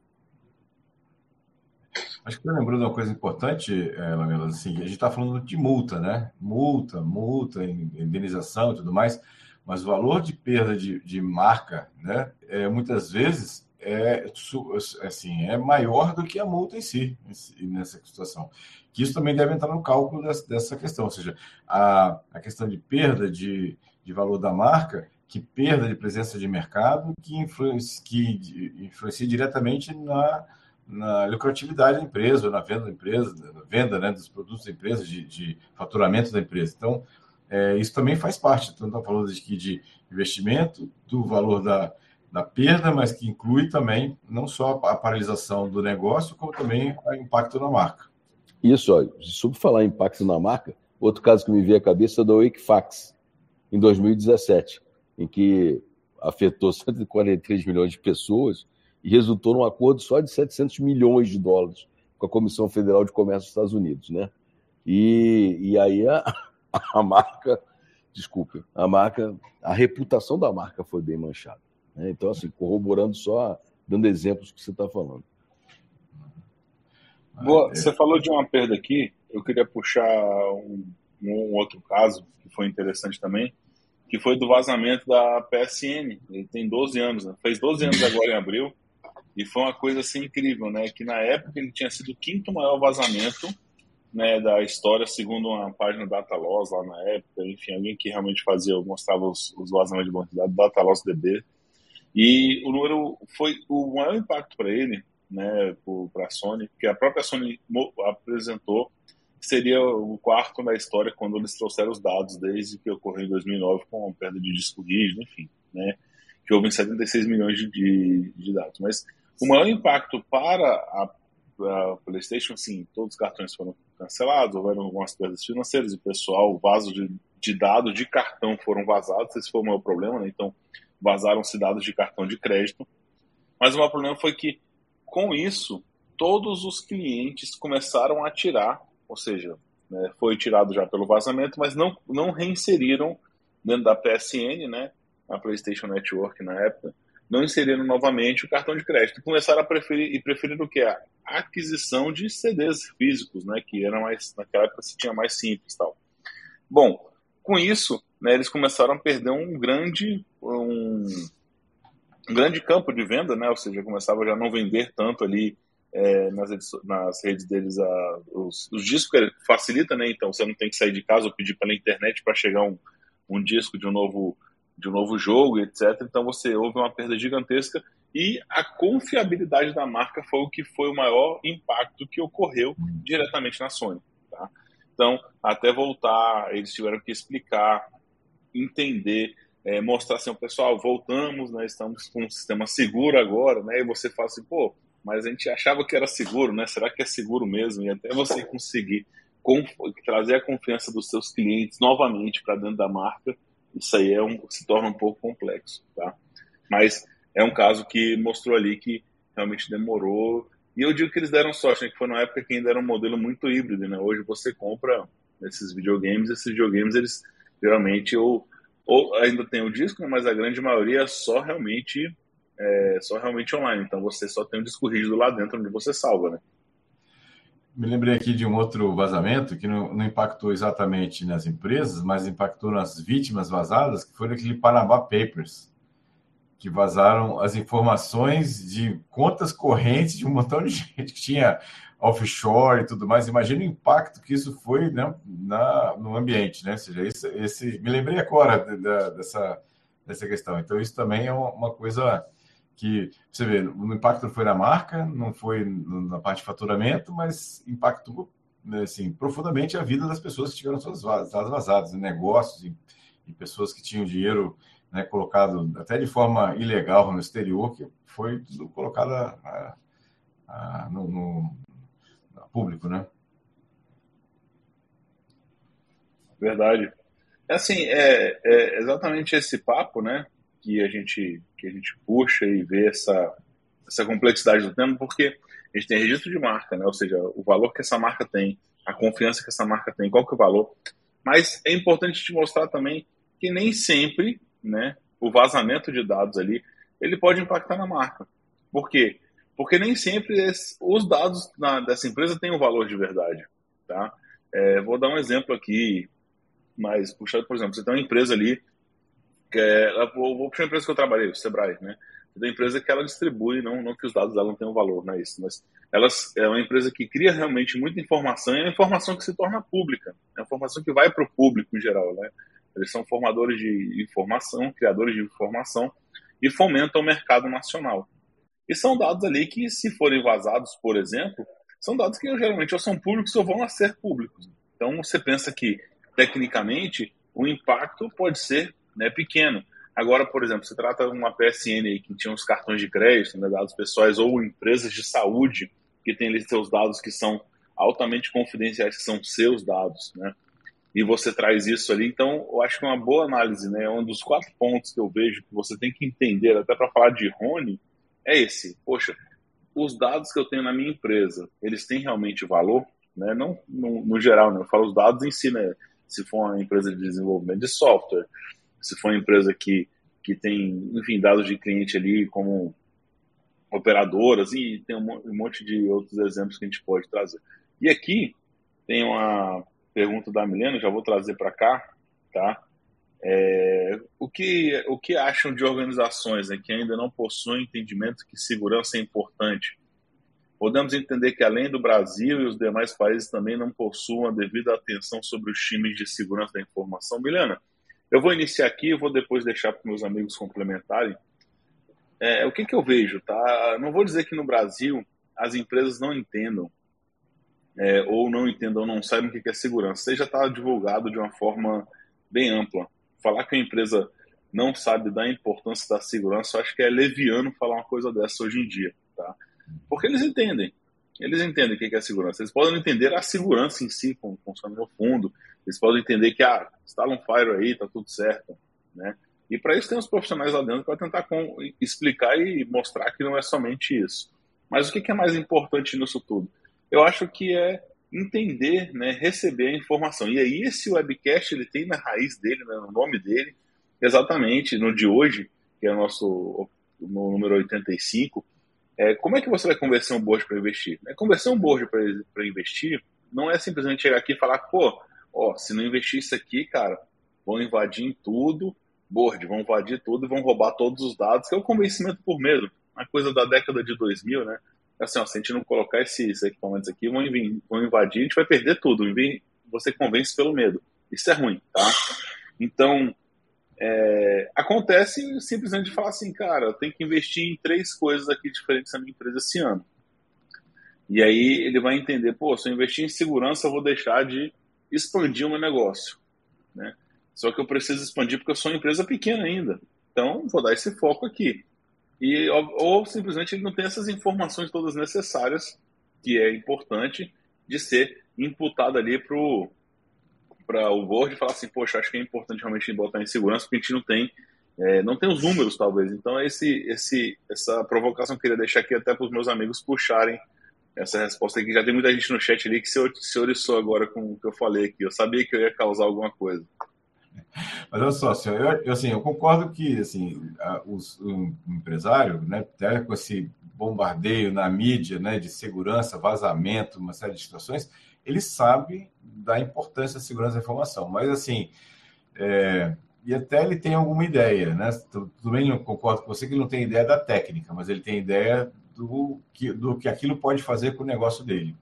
Acho que de uma coisa importante, é, Lamela, assim, a gente está falando de multa, né? Multa, multa, indenização e tudo mais, mas o valor de perda de, de marca, né, é, muitas vezes é, assim, é maior do que a multa em si, nessa situação. Que isso também deve entrar no cálculo dessa questão, ou seja, a, a questão de perda de, de valor da marca, que perda de presença de mercado, que, influencia, que influencia diretamente na na lucratividade da empresa, na venda da empresa, na venda né, dos produtos da empresa, de, de faturamento da empresa. Então, é, isso também faz parte. Então, estamos falando de, de investimento, do valor da, da perda, mas que inclui também não só a paralisação do negócio, como também o impacto na marca. Isso, ó, sobre falar impacto na marca, outro caso que me veio à cabeça é do Equifax, em 2017, em que afetou 143 milhões de pessoas e resultou num acordo só de 700 milhões de dólares com a Comissão Federal de Comércio dos Estados Unidos, né? E, e aí a, a marca desculpe, a marca, a reputação da marca foi bem manchada. Né? Então, assim, corroborando só, dando exemplos que você está falando. Boa, você falou de uma perda aqui, eu queria puxar um, um outro caso que foi interessante também, que foi do vazamento da PSN. Ele tem 12 anos, né? fez 12 anos agora em abril, e foi uma coisa assim incrível, né? Que na época ele tinha sido o quinto maior vazamento né, da história, segundo uma página Data Loss lá na época, enfim, alguém que realmente fazia, mostrava os, os vazamentos de banco de dados, Data Loss DB. E o número foi o maior impacto para ele, né, para a Sony, que a própria Sony apresentou seria o quarto na história quando eles trouxeram os dados desde que ocorreu em 2009 com a perda de disco rígido, enfim, né, que houve em 76 milhões de, de, de dados. Mas o maior impacto para a, a, PlayStation, sim, todos os cartões foram cancelados, houveram algumas perdas financeiras, o pessoal, vasos de, de dados de cartão foram vazados, esse foi o maior problema, né? então vazaram-se dados de cartão de crédito. Mas o maior problema foi que, com isso, todos os clientes começaram a tirar ou seja, né, foi tirado já pelo vazamento, mas não, não reinseriram dentro da PSN, né, a PlayStation Network na época, não inseriram novamente o cartão de crédito. Começaram a preferir, e preferiram o que? A aquisição de CDs físicos, né, que era mais, naquela época se tinha mais simples tal. Bom, com isso, né, eles começaram a perder um grande, um, um grande campo de venda, né, ou seja, começava já a não vender tanto ali é, nas, nas, redes, deles a, os, os, discos facilita, né? Então você não tem que sair de casa ou pedir pela internet para chegar um, um disco de um novo de um novo jogo, etc. Então você houve uma perda gigantesca e a confiabilidade da marca foi o que foi o maior impacto que ocorreu diretamente na Sony. Tá? Então, até voltar, eles tiveram que explicar, entender, é, mostrar assim, pessoal, voltamos, né, estamos com um sistema seguro agora, né, e você fala assim, pô, mas a gente achava que era seguro, né? Será que é seguro mesmo? E até você conseguir trazer a confiança dos seus clientes novamente para dentro da marca, isso aí é um, se torna um pouco complexo, tá? Mas é um caso que mostrou ali que realmente demorou. E eu digo que eles deram sorte, né? que foi na época que ainda era um modelo muito híbrido, né? Hoje você compra esses videogames, esses videogames eles geralmente ou, ou ainda tem o disco, né? mas a grande maioria é só realmente é só realmente online. Então você só tem um disco rígido lá dentro onde você salva, né? Me lembrei aqui de um outro vazamento que não, não, impactou exatamente nas empresas, mas impactou nas vítimas vazadas, que foi aquele Panama Papers, que vazaram as informações de contas correntes de um montão de gente que tinha offshore e tudo mais. Imagina o impacto que isso foi né, na, no ambiente, né? Ou seja, esse, esse, me lembrei agora de, de, dessa, dessa questão. Então, isso também é uma, uma coisa que você vê, o impacto foi na marca, não foi na parte de faturamento, mas impactou né, assim, profundamente a vida das pessoas que tiveram suas dados vazados, em negócios e, e, pessoas que tinham dinheiro né, colocado até de forma ilegal no exterior, que foi colocado a, a, no, no a público, né? Verdade. É assim, é, é exatamente esse papo, né? Que a gente que a gente puxa e vê essa essa complexidade do tema, porque a gente tem registro de marca, né? Ou seja, o valor que essa marca tem, a confiança que essa marca tem, qual que é o valor. Mas é importante te mostrar também que nem sempre, né, o vazamento de dados ali, ele pode impactar na marca. Por quê? Porque nem sempre os dados na, dessa empresa têm um valor de verdade, tá? É, vou dar um exemplo aqui, mas puxado, por exemplo, você tem uma empresa ali que é, vou, vou a empresa que eu trabalhei, o Sebrae, né? Da empresa que ela distribui, não, não que os dados dela não tenham valor, não é isso, mas elas é uma empresa que cria realmente muita informação e é uma informação que se torna pública, é uma informação que vai para o público em geral, né? Eles são formadores de informação, criadores de informação e fomentam o mercado nacional. E são dados ali que, se forem vazados, por exemplo, são dados que geralmente ou são públicos ou vão a ser públicos. Então você pensa que, tecnicamente, o impacto pode ser né, pequeno. Agora, por exemplo, se trata de uma PSN aí que tinha os cartões de crédito, né, dados pessoais, ou empresas de saúde que têm ali seus dados que são altamente confidenciais, que são seus dados, né? E você traz isso ali, então eu acho que é uma boa análise, né? Um dos quatro pontos que eu vejo que você tem que entender, até para falar de Rony, é esse. Poxa, os dados que eu tenho na minha empresa, eles têm realmente valor? Né? Não no, no geral, né? eu falo os dados em si, né? se for uma empresa de desenvolvimento de software, se for uma empresa que, que tem, enfim, dados de cliente ali como operadoras e tem um monte de outros exemplos que a gente pode trazer. E aqui tem uma pergunta da Milena, já vou trazer para cá, tá? É, o, que, o que acham de organizações né, que ainda não possuem entendimento que segurança é importante? Podemos entender que, além do Brasil e os demais países, também não possuem a devida atenção sobre os times de segurança da informação. Milena, eu vou iniciar aqui vou depois deixar para meus amigos complementarem. É, o que, que eu vejo? Tá? Não vou dizer que no Brasil as empresas não entendam, é, ou não entendam, ou não saibam o que é segurança. Isso já está divulgado de uma forma bem ampla. Falar que a empresa não sabe da importância da segurança, eu acho que é leviano falar uma coisa dessa hoje em dia. Tá? Porque eles entendem. Eles entendem o que é segurança. Eles podem entender a segurança em si, como funciona no fundo. Eles podem entender que, ah, instala um fire aí, tá tudo certo. Né? E para isso tem os profissionais lá dentro para tentar com, explicar e mostrar que não é somente isso. Mas o que é mais importante nisso tudo? Eu acho que é entender, né, receber a informação. E aí esse webcast ele tem na raiz dele, né, no nome dele, exatamente no de hoje, que é o nosso no número 85, é, como é que você vai conversar um board para investir? É, conversar um board para investir não é simplesmente chegar aqui e falar, pô, ó, se não investir isso aqui, cara, vão invadir em tudo, board, vão invadir tudo e vão roubar todos os dados, que é o convencimento por medo. Uma coisa da década de 2000, né? Assim, ó, se a gente não colocar esses equipamentos aqui, vão, vão invadir, a gente vai perder tudo. Você convence pelo medo. Isso é ruim, tá? Então, é, acontece simplesmente de falar assim, cara, eu tenho que investir em três coisas aqui diferentes na minha empresa esse ano. E aí ele vai entender, pô, se eu investir em segurança, eu vou deixar de expandir o meu negócio. Né? Só que eu preciso expandir porque eu sou uma empresa pequena ainda. Então, vou dar esse foco aqui. E, ou, ou simplesmente ele não tem essas informações todas necessárias, que é importante, de ser imputado ali para o para o Word e falar assim, poxa, acho que é importante realmente botar em segurança, porque a gente não tem, é, não tem os números, talvez. Então, esse, esse, essa provocação eu queria deixar aqui até para os meus amigos puxarem essa resposta aqui. Já tem muita gente no chat ali que se, se oriçou agora com o que eu falei aqui. Eu sabia que eu ia causar alguma coisa. Mas olha só, senhor, eu, assim, eu concordo que assim, a, os, o empresário, né, até com esse bombardeio na mídia né, de segurança, vazamento, uma série de situações, ele sabe da importância da segurança da informação. Mas, assim, é, e até ele tem alguma ideia, né? Tudo bem, eu concordo com você que ele não tem ideia da técnica, mas ele tem ideia do que, do que aquilo pode fazer com o negócio dele.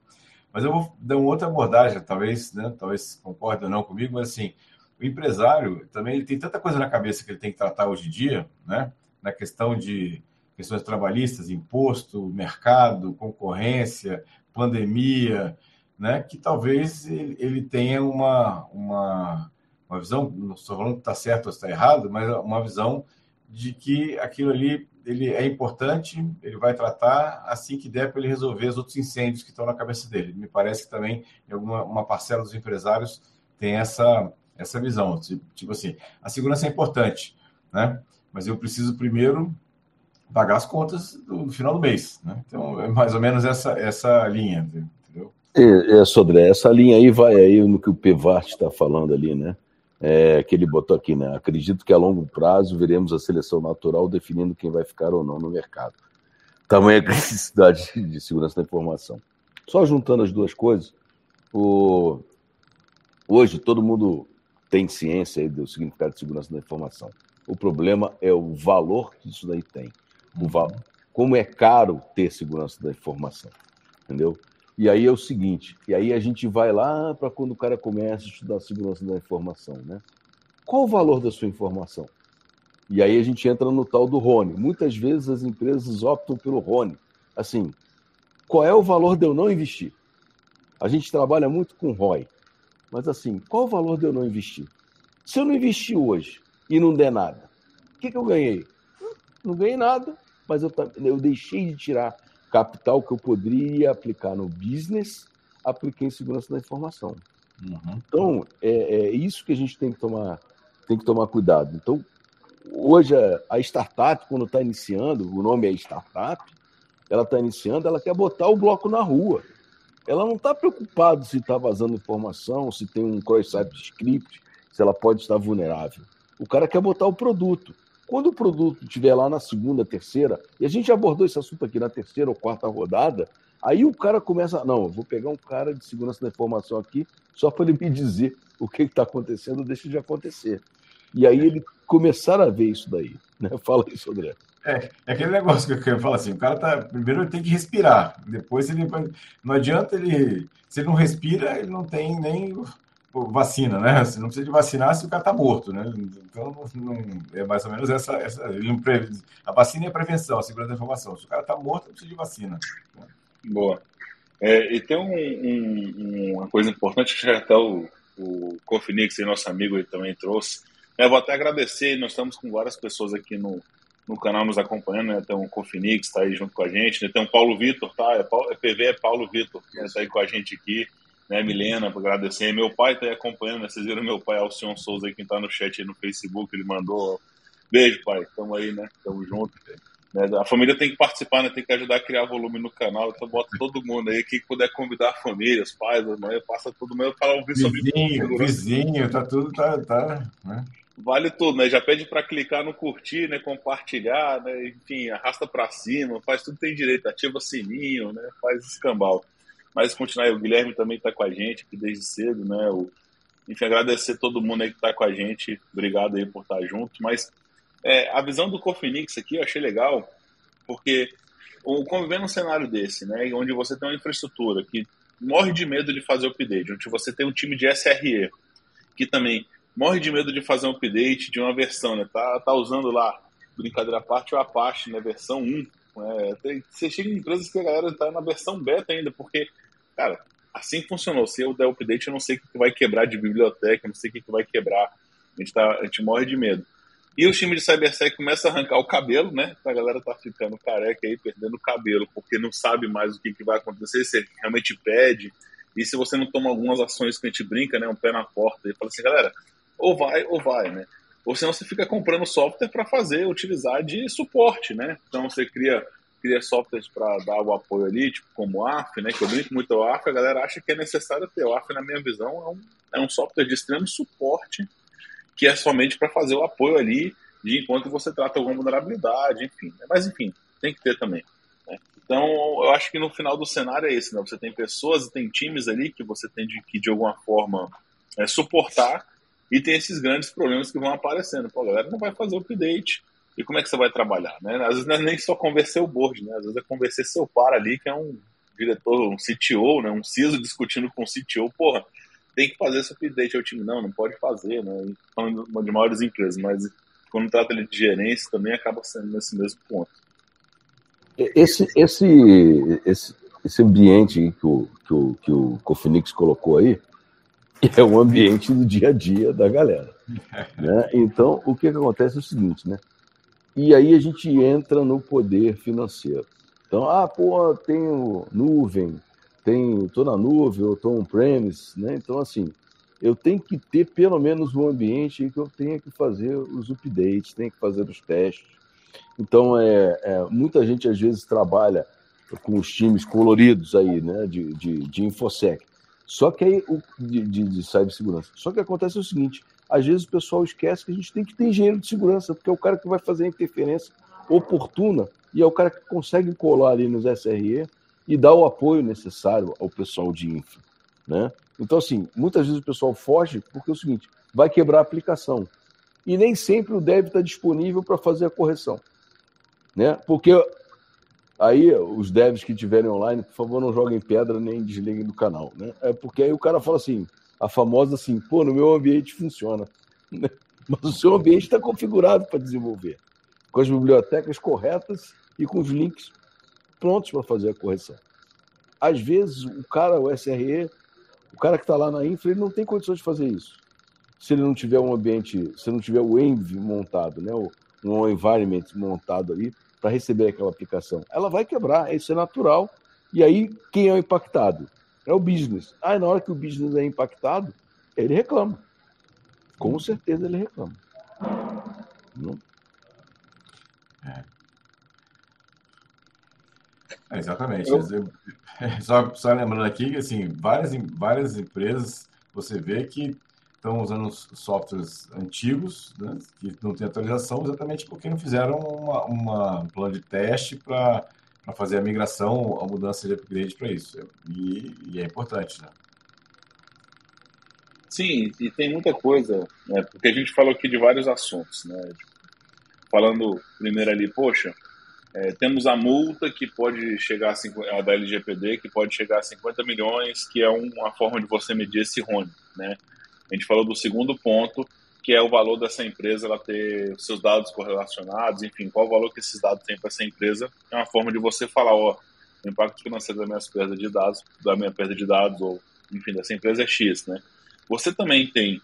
Mas eu vou dar uma outra abordagem, talvez, né? Talvez concorde ou não comigo, mas assim, o empresário também ele tem tanta coisa na cabeça que ele tem que tratar hoje em dia, né? Na questão de questões trabalhistas, imposto, mercado, concorrência, pandemia, né, que talvez ele, tenha uma, uma, uma visão, não estou falando que está certo ou está errado, mas uma visão de que aquilo ali ele é importante, ele vai tratar assim que der para ele resolver os outros incêndios que estão na cabeça dele. Me parece que também alguma uma parcela dos empresários tem essa essa visão, tipo assim, a segurança é importante, né? Mas eu preciso primeiro pagar as contas do, do final do mês, né? Então é mais ou menos essa essa linha. É, é, Sodré, essa linha aí vai aí no que o Pevart está falando ali, né? É, que ele botou aqui, né? Acredito que a longo prazo veremos a seleção natural definindo quem vai ficar ou não no mercado. Tamanha necessidade de segurança da informação. Só juntando as duas coisas, o... hoje todo mundo tem ciência do significado de segurança da informação. O problema é o valor que isso daí tem. O val... Como é caro ter segurança da informação, entendeu? E aí é o seguinte, e aí a gente vai lá para quando o cara começa a estudar a segurança da informação, né? Qual o valor da sua informação? E aí a gente entra no tal do Rony. Muitas vezes as empresas optam pelo Rony. Assim, qual é o valor de eu não investir? A gente trabalha muito com ROI. Mas assim, qual o valor de eu não investir? Se eu não investir hoje e não der nada, o que, que eu ganhei? Não ganhei nada, mas eu, eu deixei de tirar capital que eu poderia aplicar no business, apliquei em segurança da informação. Uhum. Então, é, é, isso que a gente tem que tomar, tem que tomar cuidado. Então, hoje a startup, quando está iniciando, o nome é startup, ela está iniciando, ela quer botar o bloco na rua. ela não está preocupada se está vazando informação, se tem um cross-site script, se ela pode estar vulnerável. O cara quer botar o produto. Quando o produto estiver lá na segunda, terceira, e a gente abordou esse assunto aqui na terceira ou quarta rodada, aí o cara começa, não, vou pegar um cara de segurança da informação aqui só para ele me dizer o que está acontecendo, deixa de acontecer. E aí ele começar a ver isso daí. Né? Fala isso, André. É, é aquele negócio que eu falo assim, o cara tá. Primeiro ele tem que respirar. Depois ele. Não adianta ele. Se ele não respira, ele não tem nem vacina, né? Você não precisa de vacinar se o cara tá morto, né? Então não, é mais ou menos essa. essa a vacina é a prevenção, a segurança da informação. Se o cara tá morto, não precisa de vacina. Boa. É, e tem um, um, uma coisa importante que até o, o Cofinix, nosso amigo, ele também trouxe. Eu vou até agradecer, nós estamos com várias pessoas aqui no, no canal nos acompanhando, né? Tem um Cofinix, está aí junto com a gente, né? Tem um Paulo Vitor, tá? É, Paulo, é PV é Paulo Vitor, está aí com a gente aqui, né? Milena, para agradecer. Meu pai está aí acompanhando, né? Vocês viram meu pai, Alcion Souza, que está no chat aí no Facebook, ele mandou. Beijo, pai. Tamo aí, né? Tamo junto. Né? A família tem que participar, né? Tem que ajudar a criar volume no canal. Então bota todo mundo aí. Quem puder convidar a família, os pais, as mães, passa todo mundo para ouvir vizinho, sobre Vizinho, vizinho, tá tudo, tá, tá, né? vale tudo, né? Já pede para clicar no curtir, né? Compartilhar, né? Enfim, arrasta para cima, faz tudo que tem direito, ativa sininho, né? Faz escambau. Mas continuar o Guilherme também está com a gente aqui desde cedo, né? O, enfim, agradecer todo mundo aí que está com a gente. Obrigado aí por estar junto. Mas é, a visão do Cofinix aqui eu achei legal, porque o conviver num cenário desse, né? Onde você tem uma infraestrutura que morre de medo de fazer update, onde você tem um time de SRE que também morre de medo de fazer um update de uma versão, né? Tá, tá usando lá, brincadeira à parte, o Apache, né? Versão 1. Né? Tem, você chega em empresas que a galera tá na versão beta ainda, porque, cara, assim funcionou. Se eu der update, eu não sei o que vai quebrar de biblioteca, não sei o que vai quebrar. A gente, tá, a gente morre de medo. E o time de CyberSec começa a arrancar o cabelo, né? A galera tá ficando careca aí, perdendo o cabelo, porque não sabe mais o que, que vai acontecer, se realmente pede. E se você não toma algumas ações que a gente brinca, né? Um pé na porta e fala assim, galera, ou vai ou vai, né? Ou senão você fica comprando software para fazer, utilizar de suporte, né? Então você cria, cria softwares para dar o apoio ali, tipo como o AF, né? Que eu brinco muito o AF, a galera acha que é necessário ter. O AF, na minha visão, é um, é um software de extremo suporte que é somente para fazer o apoio ali de enquanto você trata alguma vulnerabilidade, enfim. Né? Mas enfim, tem que ter também. Né? Então, eu acho que no final do cenário é esse, né? Você tem pessoas e tem times ali que você tem de, que de alguma forma é, suportar e tem esses grandes problemas que vão aparecendo. Pô, a galera não vai fazer o update. E como é que você vai trabalhar? Né? Às vezes não é nem só convencer o board, né? Às vezes é convencer seu par ali, que é um diretor, um CTO, né? um CISO discutindo com o CTO, porra, tem que fazer esse update ao time. Não, não pode fazer, né? Falando de maiores empresas, mas quando trata de gerência também acaba sendo nesse mesmo ponto. Esse, esse, esse, esse ambiente que o, que o, que o Cofinix colocou aí, é o ambiente do dia a dia da galera. Né? Então, o que, que acontece é o seguinte, né? E aí a gente entra no poder financeiro. Então, ah, pô, tenho nuvem, tenho, tô na nuvem, eu tô on-premise, né? Então, assim, eu tenho que ter pelo menos um ambiente que eu tenha que fazer os updates, tenho que fazer os testes. Então, é, é, muita gente às vezes trabalha com os times coloridos aí, né, de, de, de InfoSec. Só que aí, de, de, de cibersegurança. Só que acontece o seguinte: às vezes o pessoal esquece que a gente tem que ter engenheiro de segurança, porque é o cara que vai fazer a interferência oportuna e é o cara que consegue colar ali nos SRE e dar o apoio necessário ao pessoal de infra. Né? Então, assim, muitas vezes o pessoal foge porque é o seguinte: vai quebrar a aplicação. E nem sempre o dev está disponível para fazer a correção. Né? Porque Aí, os devs que estiverem online, por favor, não joguem pedra nem desliguem do canal, né? É porque aí o cara fala assim, a famosa assim, pô, no meu ambiente funciona. Mas o seu ambiente está configurado para desenvolver, com as bibliotecas corretas e com os links prontos para fazer a correção. Às vezes, o cara, o SRE, o cara que está lá na infra, ele não tem condições de fazer isso. Se ele não tiver um ambiente, se não tiver o Env montado, né? um environment montado ali para receber aquela aplicação. Ela vai quebrar, isso é natural. E aí, quem é o impactado? É o business. Ah, na hora que o business é impactado, ele reclama. Com certeza ele reclama. Não? É. É, exatamente. Eu... Só, só lembrando aqui que assim, várias, várias empresas você vê que estão usando softwares antigos, né, que não tem atualização, exatamente porque não fizeram uma, uma um plano de teste para fazer a migração, a mudança de upgrade para isso. E, e, é importante, né? Sim, e tem muita coisa, né? Porque a gente falou aqui de vários assuntos, né? Falando primeiro ali, poxa, é, temos a multa que pode chegar a, a da LGPD, que pode chegar a 50 milhões, que é uma forma de você medir esse RONE, né? A gente falou do segundo ponto, que é o valor dessa empresa ela ter seus dados correlacionados, enfim, qual o valor que esses dados têm para essa empresa. É uma forma de você falar, ó, o impacto financeiro da minha perda de dados, da minha perda de dados, ou enfim, dessa empresa é X, né? Você também tem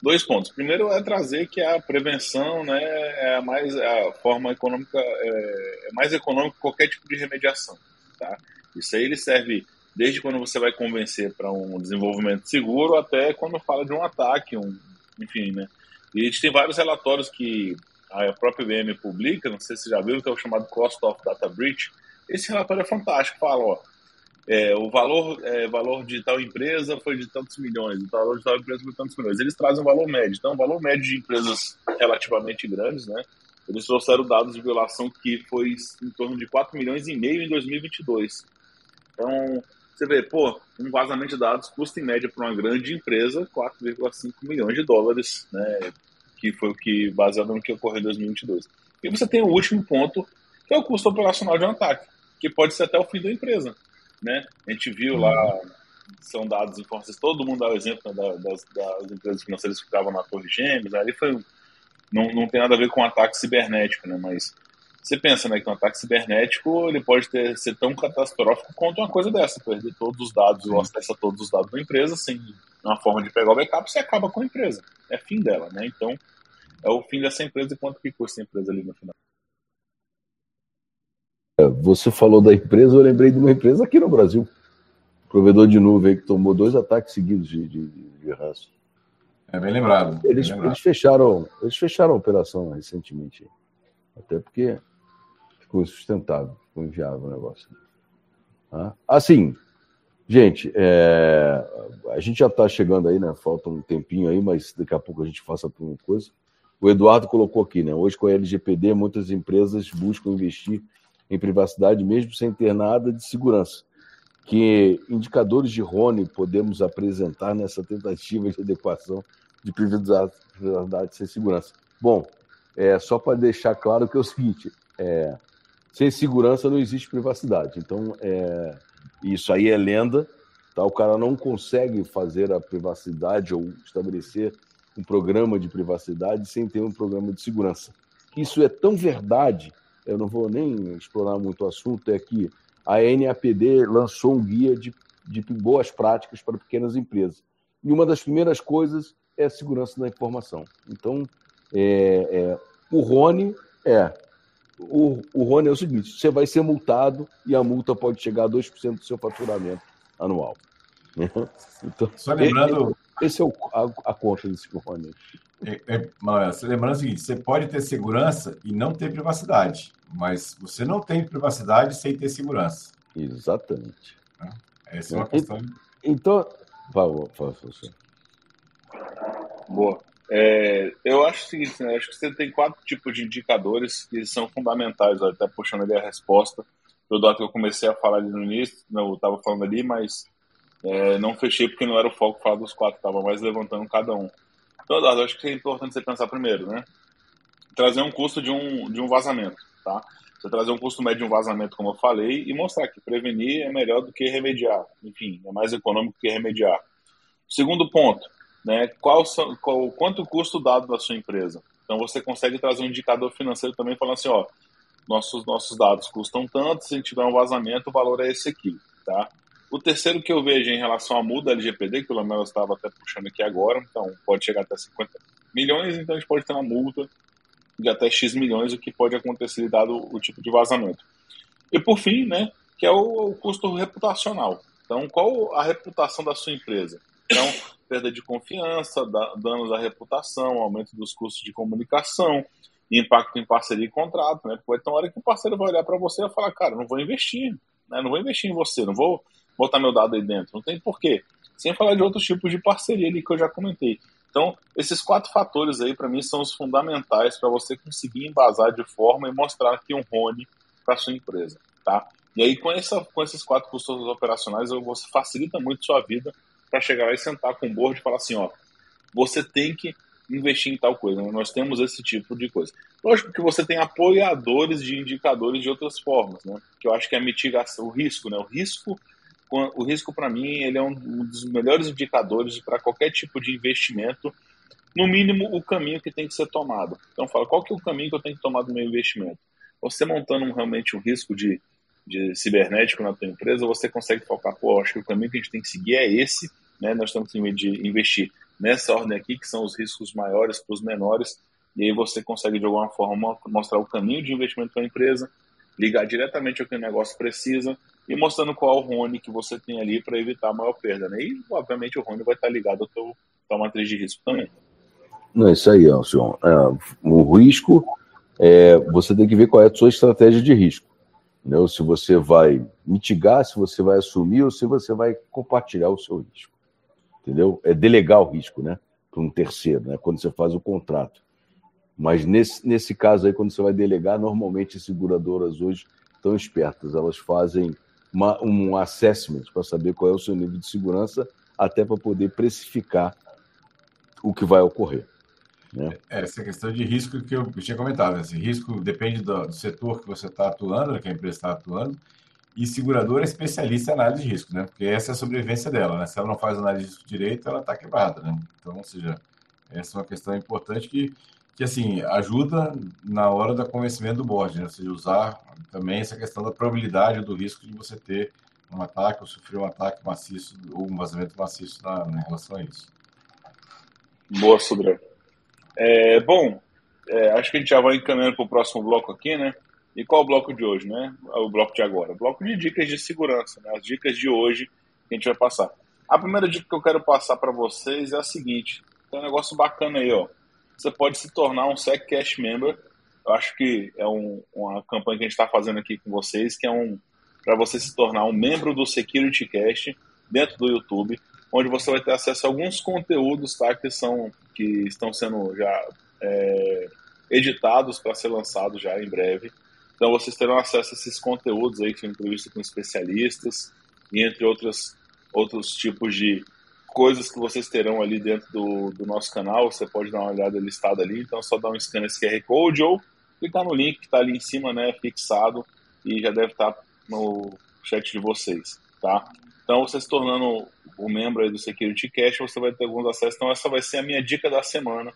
dois pontos. Primeiro é trazer que a prevenção né, é a, mais, é a forma econômica, é, é mais econômica que qualquer tipo de remediação. Tá? Isso aí ele serve desde quando você vai convencer para um desenvolvimento seguro até quando fala de um ataque, um, enfim, né? E a gente tem vários relatórios que a própria IBM publica, não sei se já viu, que é o chamado Cost of Data Breach. Esse relatório é fantástico, fala, ó, é, o valor, é, valor de tal empresa foi de tantos milhões, o valor de tal empresa foi de tantos milhões. Eles trazem um valor médio. Então, o valor médio de empresas relativamente grandes, né? Eles trouxeram dados de violação que foi em torno de 4 milhões e meio em 2022. Então, você vê, pô, um vazamento de dados custa em média para uma grande empresa 4,5 milhões de dólares, né? Que foi o que, baseado no que ocorreu em 2022. E você tem o último ponto, que é o custo operacional de um ataque, que pode ser até o fim da empresa né? A gente viu lá, são dados informações, todo mundo dá o exemplo né, das, das, empresas financeiras que ficavam na Torre Gêmeas, ali foi, não, não tem nada a ver com ataque cibernético, né? Mas você pensa, né, que um ataque cibernético ele pode ter, ser tão catastrófico quanto uma coisa dessa, perder todos os dados, o acesso a todos os dados da empresa, sem uma forma de pegar o backup, você acaba com a empresa. É fim dela, né? Então, é o fim dessa empresa e quanto que custa a empresa ali no final. Você falou da empresa, eu lembrei de uma empresa aqui no Brasil. Provedor de nuvem que tomou dois ataques seguidos de, de, de raça. É bem lembrado. Eles, bem lembrado. eles, fecharam, eles fecharam a operação recentemente. Até porque ficou sustentável, ficou inviável o negócio. Assim, gente, é, a gente já está chegando aí, né? Falta um tempinho aí, mas daqui a pouco a gente faça uma coisa. O Eduardo colocou aqui, né? Hoje com a LGPD, muitas empresas buscam investir em privacidade, mesmo sem ter nada de segurança. Que indicadores de Rony podemos apresentar nessa tentativa de adequação de privacidade sem segurança? Bom, é, só para deixar claro que é o seguinte: é, sem segurança não existe privacidade. Então, é, isso aí é lenda. Tá? O cara não consegue fazer a privacidade ou estabelecer um programa de privacidade sem ter um programa de segurança. Isso é tão verdade eu não vou nem explorar muito o assunto, é que a NAPD lançou um guia de, de boas práticas para pequenas empresas. E uma das primeiras coisas é a segurança da informação. Então, é, é, o Rony é. O, o Rony é o seguinte: você vai ser multado e a multa pode chegar a 2% do seu faturamento anual. Então, Só lembrando. Esse é o, a, a conta desse Rony. É, é, lembrando o seguinte: você pode ter segurança e não ter privacidade, mas você não tem privacidade sem ter segurança. Exatamente. É, essa é uma questão. Então, fala, fala, você. Boa. É, eu acho o seguinte, né? acho que você tem quatro tipos de indicadores que são fundamentais, até puxando ali a resposta do dado que eu comecei a falar ali no início, não, eu estava falando ali, mas é, não fechei porque não era o foco falar dos quatro, estava mais levantando cada um. Então, Eduardo, acho que é importante você pensar primeiro, né? Trazer um custo de um, de um vazamento, tá? Você trazer um custo médio de um vazamento, como eu falei, e mostrar que prevenir é melhor do que remediar. Enfim, é mais econômico que remediar. Segundo ponto, né? Qual, qual, quanto custa o dado da sua empresa? Então você consegue trazer um indicador financeiro também falando assim, ó, nossos, nossos dados custam tanto, se a gente tiver um vazamento, o valor é esse aqui, tá? O terceiro que eu vejo em relação à muda LGPD, que o Lamelo estava até puxando aqui agora, então pode chegar até 50 milhões, então a gente pode ter uma multa de até X milhões, o que pode acontecer dado o tipo de vazamento. E por fim, né, que é o, o custo reputacional. Então, qual a reputação da sua empresa? Então, perda de confiança, danos à reputação, aumento dos custos de comunicação, impacto em parceria e contrato, né? Porque ter uma hora que o parceiro vai olhar para você e vai falar, cara, não vou investir, Né? Não vou investir em você, não vou botar meu dado aí dentro. Não tem porquê. Sem falar de outros tipos de parceria ali que eu já comentei. Então, esses quatro fatores aí, para mim, são os fundamentais para você conseguir embasar de forma e mostrar aqui um Rony para sua empresa, tá? E aí, com, essa, com esses quatro custos operacionais, você facilita muito sua vida para chegar lá e sentar com o board e falar assim, ó, você tem que investir em tal coisa, né? nós temos esse tipo de coisa. Lógico que você tem apoiadores de indicadores de outras formas, né? Que eu acho que é a mitigação, o risco, né? O risco o risco para mim ele é um dos melhores indicadores para qualquer tipo de investimento, no mínimo o caminho que tem que ser tomado. Então fala, qual que é o caminho que eu tenho que tomar do meu investimento? Você montando um, realmente um risco de, de cibernético na tua empresa, você consegue focar, pô, acho que o caminho que a gente tem que seguir é esse, né? Nós temos que investir nessa ordem aqui, que são os riscos maiores para os menores, e aí você consegue de alguma forma mostrar o caminho de investimento para a empresa, ligar diretamente ao que o negócio precisa e mostrando qual o Rony que você tem ali para evitar a maior perda. Né? E, obviamente, o Rony vai estar ligado teu, tua matriz de risco também. Não, isso aí, Alcion. É, o risco, é, você tem que ver qual é a sua estratégia de risco. Né? Se você vai mitigar, se você vai assumir ou se você vai compartilhar o seu risco. Entendeu? É delegar o risco, né? Para um terceiro, né? Quando você faz o contrato. Mas nesse, nesse caso aí, quando você vai delegar, normalmente as seguradoras hoje estão espertas. Elas fazem uma, um assessment para saber qual é o seu nível de segurança, até para poder precificar o que vai ocorrer. Né? É, essa questão de risco que eu tinha comentado. Né? Esse risco depende do, do setor que você está atuando, que a empresa está atuando, e seguradora é especialista em análise de risco, né? Porque essa é a sobrevivência dela, né? Se ela não faz análise de risco direito, ela está quebrada, né? Então, ou seja, essa é uma questão importante que que assim ajuda na hora do convencimento do board, né? Ou seja, usar também essa questão da probabilidade do risco de você ter um ataque ou sofrer um ataque maciço ou um vazamento maciço na, na relação a isso. Boa, Sudré. É, bom, é, acho que a gente já vai encaminhando para o próximo bloco aqui, né? E qual o bloco de hoje, né? O bloco de agora. O bloco de dicas de segurança, né? As dicas de hoje que a gente vai passar. A primeira dica que eu quero passar para vocês é a seguinte: tem um negócio bacana aí, ó você pode se tornar um SecCash member. Eu acho que é um, uma campanha que a gente está fazendo aqui com vocês, que é um para você se tornar um membro do Security Cast dentro do YouTube, onde você vai ter acesso a alguns conteúdos tá, que, são, que estão sendo já é, editados para ser lançados já em breve. Então vocês terão acesso a esses conteúdos aí, que são entrevistas com especialistas, e entre outros, outros tipos de coisas que vocês terão ali dentro do, do nosso canal. Você pode dar uma olhada listada ali. Então, é só dar um scan nesse QR Code ou clicar no link que está ali em cima, né, fixado e já deve estar tá no chat de vocês, tá? Então, você se tornando um membro aí do Security Cash, você vai ter alguns acessos. Então, essa vai ser a minha dica da semana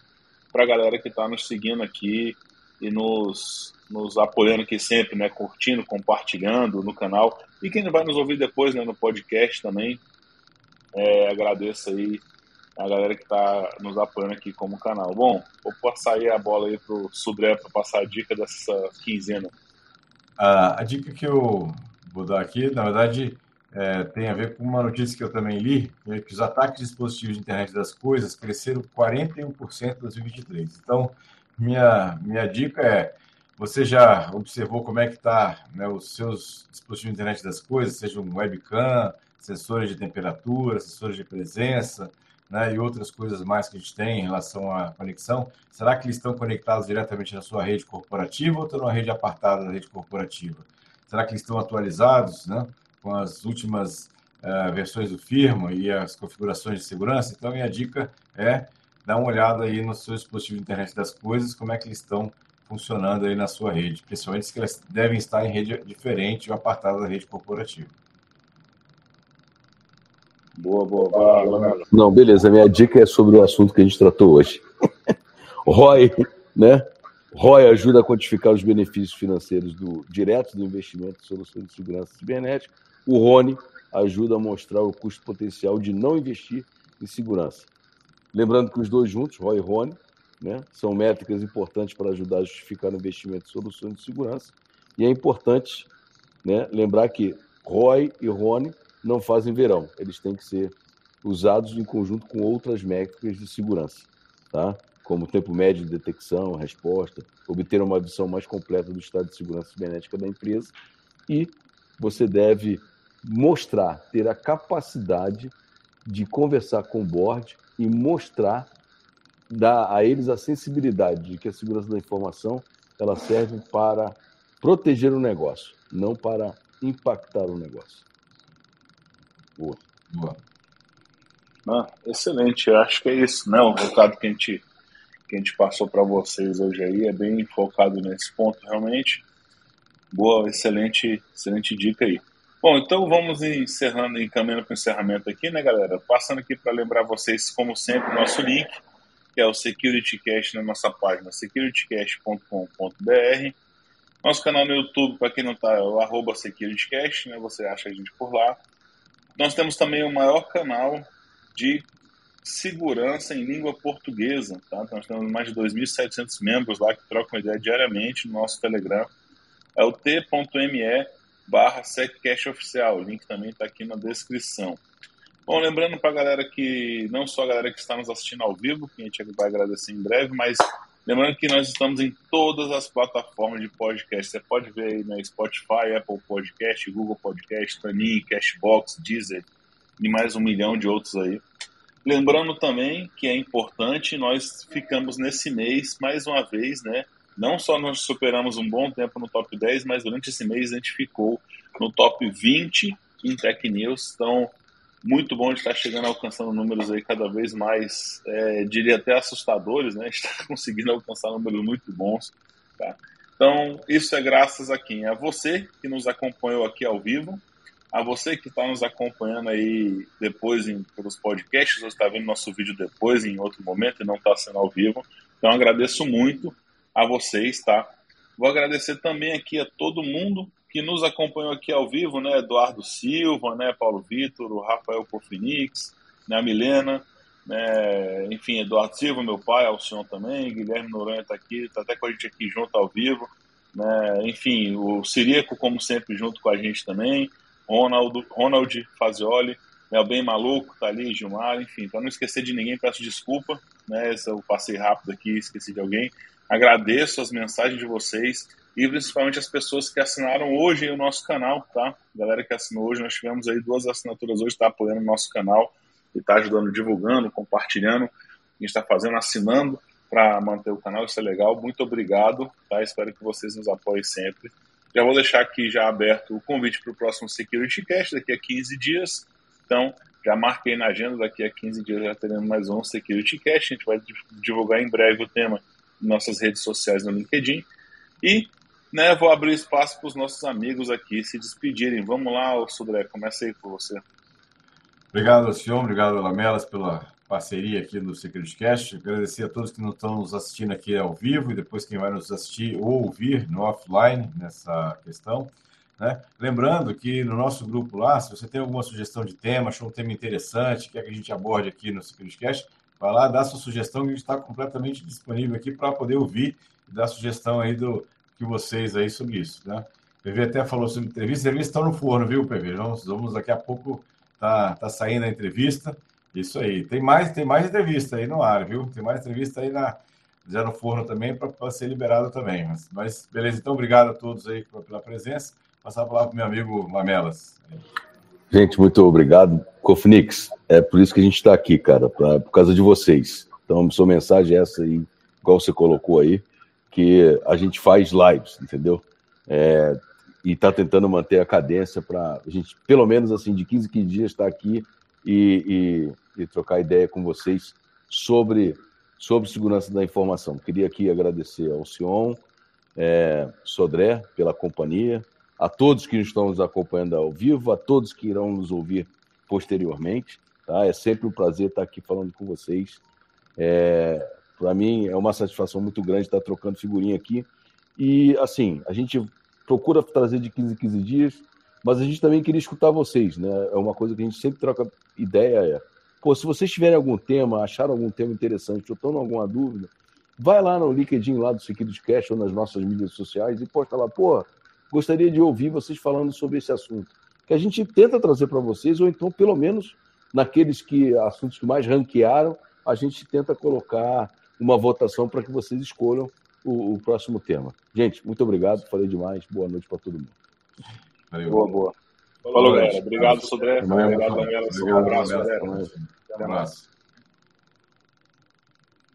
para a galera que está nos seguindo aqui e nos, nos apoiando aqui sempre, né? Curtindo, compartilhando no canal. E quem vai nos ouvir depois né, no podcast também, é, agradeço aí a galera que está nos apoiando aqui como canal. Bom, vou passar aí a bola aí para o Sudré para passar a dica dessa quinzena. A, a, dica que eu vou dar aqui, na verdade, é, tem a ver com uma notícia que eu também li, é que os ataques de dispositivos de internet das coisas cresceram 41% em 2023. Então, minha, minha dica é, você já observou como é que está né, os seus dispositivos de internet das coisas, seja um webcam, sensores de temperatura, sensores de presença, né, e outras coisas mais que a gente tem em relação à conexão, será que eles estão conectados diretamente na sua rede corporativa ou estão numa rede apartada da rede corporativa? Será que eles estão atualizados né, com as últimas uh, versões do firmware e as configurações de segurança? Então, minha dica é dar uma olhada aí no seu dispositivo de internet das coisas, como é que eles estão funcionando aí na sua rede, principalmente se eles devem estar em rede diferente ou apartada da rede corporativa. Boa, boa, boa. Não, beleza. Minha dica é sobre o assunto que a gente tratou hoje. ROI, né? ROI ajuda a quantificar os benefícios financeiros do direto do investimento em soluções de segurança cibernética. O RONE ajuda a mostrar o custo potencial de não investir em segurança. Lembrando que os dois juntos, ROI e RONE, né, são métricas importantes para ajudar a justificar o investimento em soluções de segurança. E é importante né, lembrar que ROI e RONE não fazem verão. Eles têm que ser usados em conjunto com outras métricas de segurança, tá? como tempo médio de detecção, resposta, obter uma visão mais completa do estado de segurança cibernética da empresa e você deve mostrar, ter a capacidade de conversar com o board e mostrar, dar a eles a sensibilidade de que a segurança da informação ela serve para proteger o negócio, não para impactar o negócio. Boa. Boa. Ah, excelente, eu acho que é isso, né? O recado que a gente, que a gente passou para vocês hoje aí é bem focado nesse ponto, realmente. Boa, excelente, excelente dica aí. Bom, então vamos encerrando, encaminhando para o encerramento aqui, né, galera? Passando aqui para lembrar vocês, como sempre, nosso link, que é o SecurityCast na nossa página, securitycast.com.br. Nosso canal no YouTube, para quem não está, é o arroba SecurityCast, né? Você acha a gente por lá. Nós temos também o maior canal de segurança em língua portuguesa, tá? Então, nós temos mais de 2.700 membros lá que trocam ideia diariamente no nosso Telegram. É o t.me barra Oficial. O link também está aqui na descrição. Bom, lembrando para a galera que, não só a galera que está nos assistindo ao vivo, que a gente vai agradecer em breve, mas lembrando que nós estamos em todas as plataformas de podcast. Você pode ver aí na Spotify, Apple Podcast, Google Podcast, Tanin, Cashbox, Deezer e mais um milhão de outros aí. Lembrando também que é importante, nós ficamos nesse mês, mais uma vez, né, não só nós superamos um bom tempo no top 10, mas durante esse mês a gente ficou no top 20 em Tech News. Então, muito bom de estar chegando, alcançando números aí cada vez mais, é, diria até assustadores, né? Está conseguindo alcançar números muito bons. Tá? Então, isso é graças a quem? A você que nos acompanhou aqui ao vivo, a você que está nos acompanhando aí depois em, pelos podcasts, ou está vendo nosso vídeo depois em outro momento e não está sendo ao vivo. Então, agradeço muito a vocês, tá? Vou agradecer também aqui a todo mundo que nos acompanhou aqui ao vivo, né? Eduardo Silva, né? Paulo Vitor, o Rafael Cofinix, né? a Milena, né? enfim, Eduardo Silva, meu pai, Alcion também, Guilherme Noronha está aqui, está até com a gente aqui junto ao vivo, né? enfim, o Sirico, como sempre, junto com a gente também, Ronaldo, Ronald Fazioli, né? o Bem Maluco está ali, Gilmar, enfim, para não esquecer de ninguém, peço desculpa, né? eu passei rápido aqui, esqueci de alguém. Agradeço as mensagens de vocês e principalmente as pessoas que assinaram hoje o nosso canal, tá? Galera que assinou hoje, nós tivemos aí duas assinaturas hoje, está apoiando o nosso canal e está ajudando, divulgando, compartilhando. A gente está fazendo, assinando para manter o canal, isso é legal. Muito obrigado, tá? Espero que vocês nos apoiem sempre. Já vou deixar aqui já aberto o convite para o próximo Security Cast daqui a 15 dias. Então, já marquei na agenda, daqui a 15 dias já teremos mais um Security Cast. A gente vai divulgar em breve o tema nossas redes sociais no LinkedIn. E né, vou abrir espaço para os nossos amigos aqui se despedirem. Vamos lá, Sudré, começa aí por você. Obrigado, Sion, obrigado, Lamelas, pela parceria aqui no SecurityCast. Agradecer a todos que não estão nos assistindo aqui ao vivo e depois quem vai nos assistir ou ouvir no offline nessa questão. Né? Lembrando que no nosso grupo lá, se você tem alguma sugestão de tema, achou um tema interessante, quer que a gente aborde aqui no SecurityCast, Vai lá, dá sua sugestão, que a gente está completamente disponível aqui para poder ouvir e dar sugestão aí do que vocês aí sobre isso, né? O PV até falou sobre entrevista, entrevistas estão no forno, viu, PV? Vamos, vamos daqui a pouco tá, tá saindo a entrevista. Isso aí. Tem mais, tem mais entrevista aí no ar, viu? Tem mais entrevista aí na, já no forno também para ser liberado também. Mas, mas, beleza, então obrigado a todos aí pela presença. Passar a palavra para meu amigo Mamelas. Gente, muito obrigado. Cofnix, é por isso que a gente está aqui, cara, pra, por causa de vocês. Então, sua mensagem é essa aí, igual você colocou aí, que a gente faz lives, entendeu? É, e está tentando manter a cadência para a gente, pelo menos assim, de 15 15 dias, estar tá aqui e, e, e, trocar ideia com vocês sobre, sobre segurança da informação. Queria aqui agradecer ao Sion, é, Sodré, pela companhia, a todos que estão nos acompanhando ao vivo, a todos que irão nos ouvir posteriormente. Tá? É sempre um prazer estar aqui falando com vocês. É, Para mim é uma satisfação muito grande estar trocando figurinha aqui. E, assim, a gente procura trazer de 15 em 15 dias, mas a gente também queria escutar vocês, né? É uma coisa que a gente sempre troca ideia. É, pô, se vocês tiverem algum tema, acharam algum tema interessante ou estão alguma dúvida, vai lá no LinkedIn lá do Security Cash ou nas nossas mídias sociais e posta lá, pô, gostaria de ouvir vocês falando sobre esse assunto. Que a gente tenta trazer para vocês, ou então, pelo menos, naqueles que assuntos que mais ranquearam, a gente tenta colocar uma votação para que vocês escolham o, o, próximo tema. Gente, muito obrigado, falei demais. Boa noite para todo mundo. Valeu. Boa, boa. Falou, galera. Obrigado, Sodré. Obrigado, Lamelas. Um abraço, galera. Um abraço.